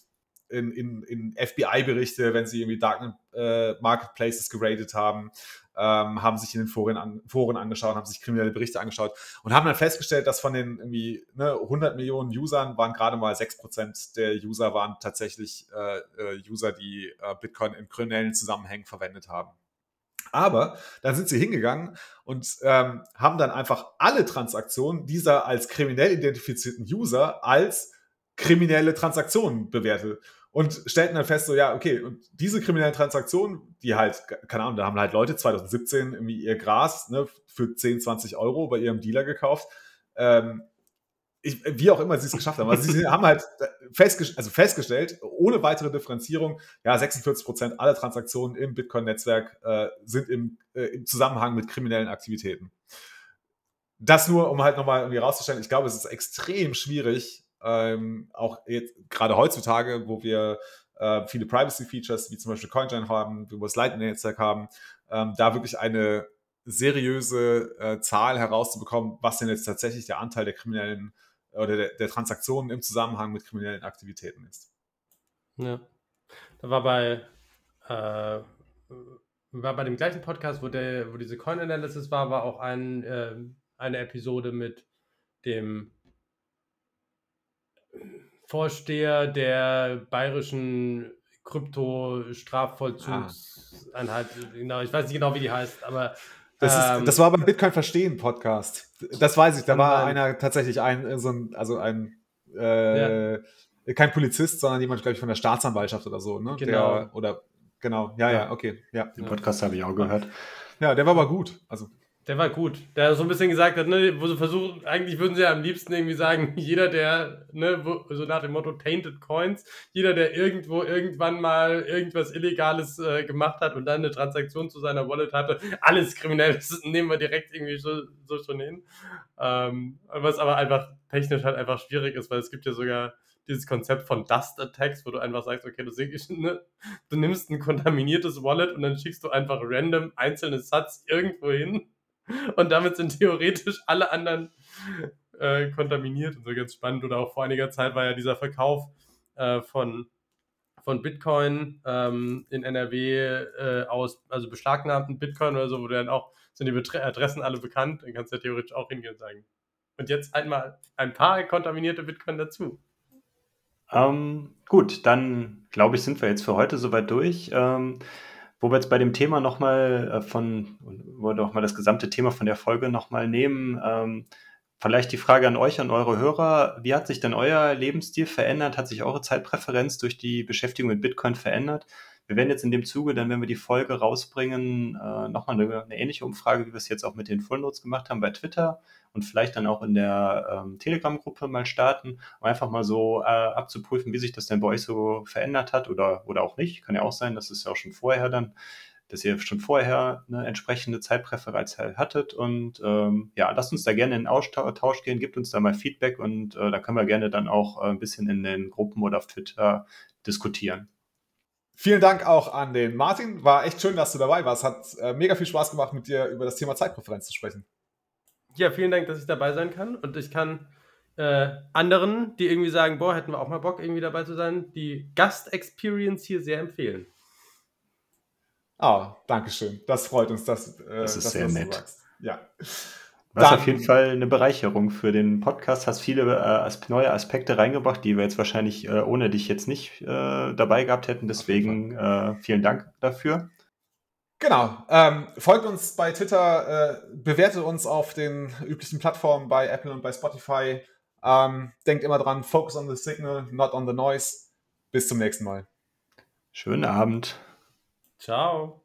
in, in, in FBI-Berichte, wenn sie irgendwie Dark äh, Marketplaces geradet haben, ähm, haben sich in den Foren, an, Foren angeschaut, haben sich kriminelle Berichte angeschaut und haben dann festgestellt, dass von den irgendwie ne, 100 Millionen Usern waren gerade mal 6% der User waren tatsächlich äh, äh, User, die äh, Bitcoin in kriminellen Zusammenhängen verwendet haben. Aber dann sind sie hingegangen und ähm, haben dann einfach alle Transaktionen dieser als kriminell identifizierten User als kriminelle Transaktionen bewertet und stellten dann fest, so, ja, okay, und diese kriminellen Transaktionen, die halt, keine Ahnung, da haben halt Leute 2017 irgendwie ihr Gras ne, für 10, 20 Euro bei ihrem Dealer gekauft. Ähm, ich, wie auch immer sie es geschafft haben. Also sie haben halt festge also festgestellt, ohne weitere Differenzierung, ja, 46 Prozent aller Transaktionen im Bitcoin-Netzwerk äh, sind im, äh, im Zusammenhang mit kriminellen Aktivitäten. Das nur, um halt nochmal irgendwie rauszustellen, ich glaube, es ist extrem schwierig, ähm, auch jetzt gerade heutzutage, wo wir äh, viele Privacy-Features wie zum Beispiel CoinJoin haben, wo wir das Lightning-Netzwerk haben, ähm, da wirklich eine seriöse äh, Zahl herauszubekommen, was denn jetzt tatsächlich der Anteil der kriminellen oder der, der Transaktionen im Zusammenhang mit kriminellen Aktivitäten ist. Ja, da war bei äh, war bei dem gleichen Podcast, wo, der, wo diese Coin-Analysis war, war auch ein, äh, eine Episode mit dem Vorsteher der bayerischen Krypto-Strafvollzugseinheit. Ah. Genau, ich weiß nicht genau, wie die heißt, aber. Das, ist, ähm, das war beim Bitcoin Verstehen Podcast. Das weiß ich. Da war einer tatsächlich ein, so ein, also ein, äh, ja. kein Polizist, sondern jemand, glaube ich, von der Staatsanwaltschaft oder so, ne? Genau. Der, oder, genau, ja, ja, okay. Ja. Den Podcast habe ich auch gehört. Ja, der war aber gut. Also, Der war gut. Der so ein bisschen gesagt hat, ne, wo sie versuchen, eigentlich würden sie ja am liebsten irgendwie sagen, jeder, der, ne, wo, so nach dem Motto Tainted Coins, jeder, der irgendwo irgendwann mal irgendwas Illegales äh, gemacht hat und dann eine Transaktion zu seiner Wallet hatte, alles kriminell, das nehmen wir direkt irgendwie so, so schon hin. Ähm, was aber einfach technisch halt einfach schwierig ist, weil es gibt ja sogar dieses Konzept von Dust Attacks, wo du einfach sagst, okay, du, ne, du nimmst ein kontaminiertes Wallet und dann schickst du einfach random einzelne Satz irgendwo hin und damit sind theoretisch alle anderen äh, kontaminiert und so ganz spannend. Oder auch vor einiger Zeit war ja dieser Verkauf äh, von, von Bitcoin ähm, in NRW äh, aus, also beschlagnahmten Bitcoin oder so, wo dann auch sind die Betre Adressen alle bekannt, dann kannst du ja theoretisch auch hingehen und sagen. Und jetzt einmal ein paar kontaminierte Bitcoin dazu. Ähm, gut, dann glaube ich, sind wir jetzt für heute soweit durch. Ähm, wo wir jetzt bei dem Thema nochmal äh, von, wo wir doch mal das gesamte Thema von der Folge nochmal nehmen, ähm, vielleicht die Frage an euch, an eure Hörer, wie hat sich denn euer Lebensstil verändert? Hat sich eure Zeitpräferenz durch die Beschäftigung mit Bitcoin verändert? Wir werden jetzt in dem Zuge, dann, wenn wir die Folge rausbringen, äh, nochmal eine, eine ähnliche Umfrage, wie wir es jetzt auch mit den Full Notes gemacht haben bei Twitter und vielleicht dann auch in der ähm, Telegram-Gruppe mal starten, um einfach mal so äh, abzuprüfen, wie sich das denn bei euch so verändert hat oder, oder auch nicht. Kann ja auch sein, dass es ja auch schon vorher dann, dass ihr schon vorher eine entsprechende Zeitpräferenz hattet. Und ähm, ja, lasst uns da gerne in den Austausch gehen, gebt uns da mal Feedback und äh, da können wir gerne dann auch äh, ein bisschen in den Gruppen oder auf Twitter diskutieren. Vielen Dank auch an den Martin. War echt schön, dass du dabei warst. Hat äh, mega viel Spaß gemacht, mit dir über das Thema Zeitpräferenz zu sprechen. Ja, vielen Dank, dass ich dabei sein kann. Und ich kann äh, anderen, die irgendwie sagen, boah, hätten wir auch mal Bock, irgendwie dabei zu sein, die Gast-Experience hier sehr empfehlen. Ah, danke schön. Das freut uns, dass, äh, das ist dass sehr nett. sagst. Ja. Was auf jeden Fall eine Bereicherung für den Podcast. Hast viele äh, neue Aspekte reingebracht, die wir jetzt wahrscheinlich äh, ohne dich jetzt nicht äh, dabei gehabt hätten. Deswegen äh, vielen Dank dafür. Genau. Ähm, folgt uns bei Twitter, äh, bewertet uns auf den üblichen Plattformen bei Apple und bei Spotify. Ähm, denkt immer dran, focus on the signal, not on the noise. Bis zum nächsten Mal. Schönen Abend. Ciao.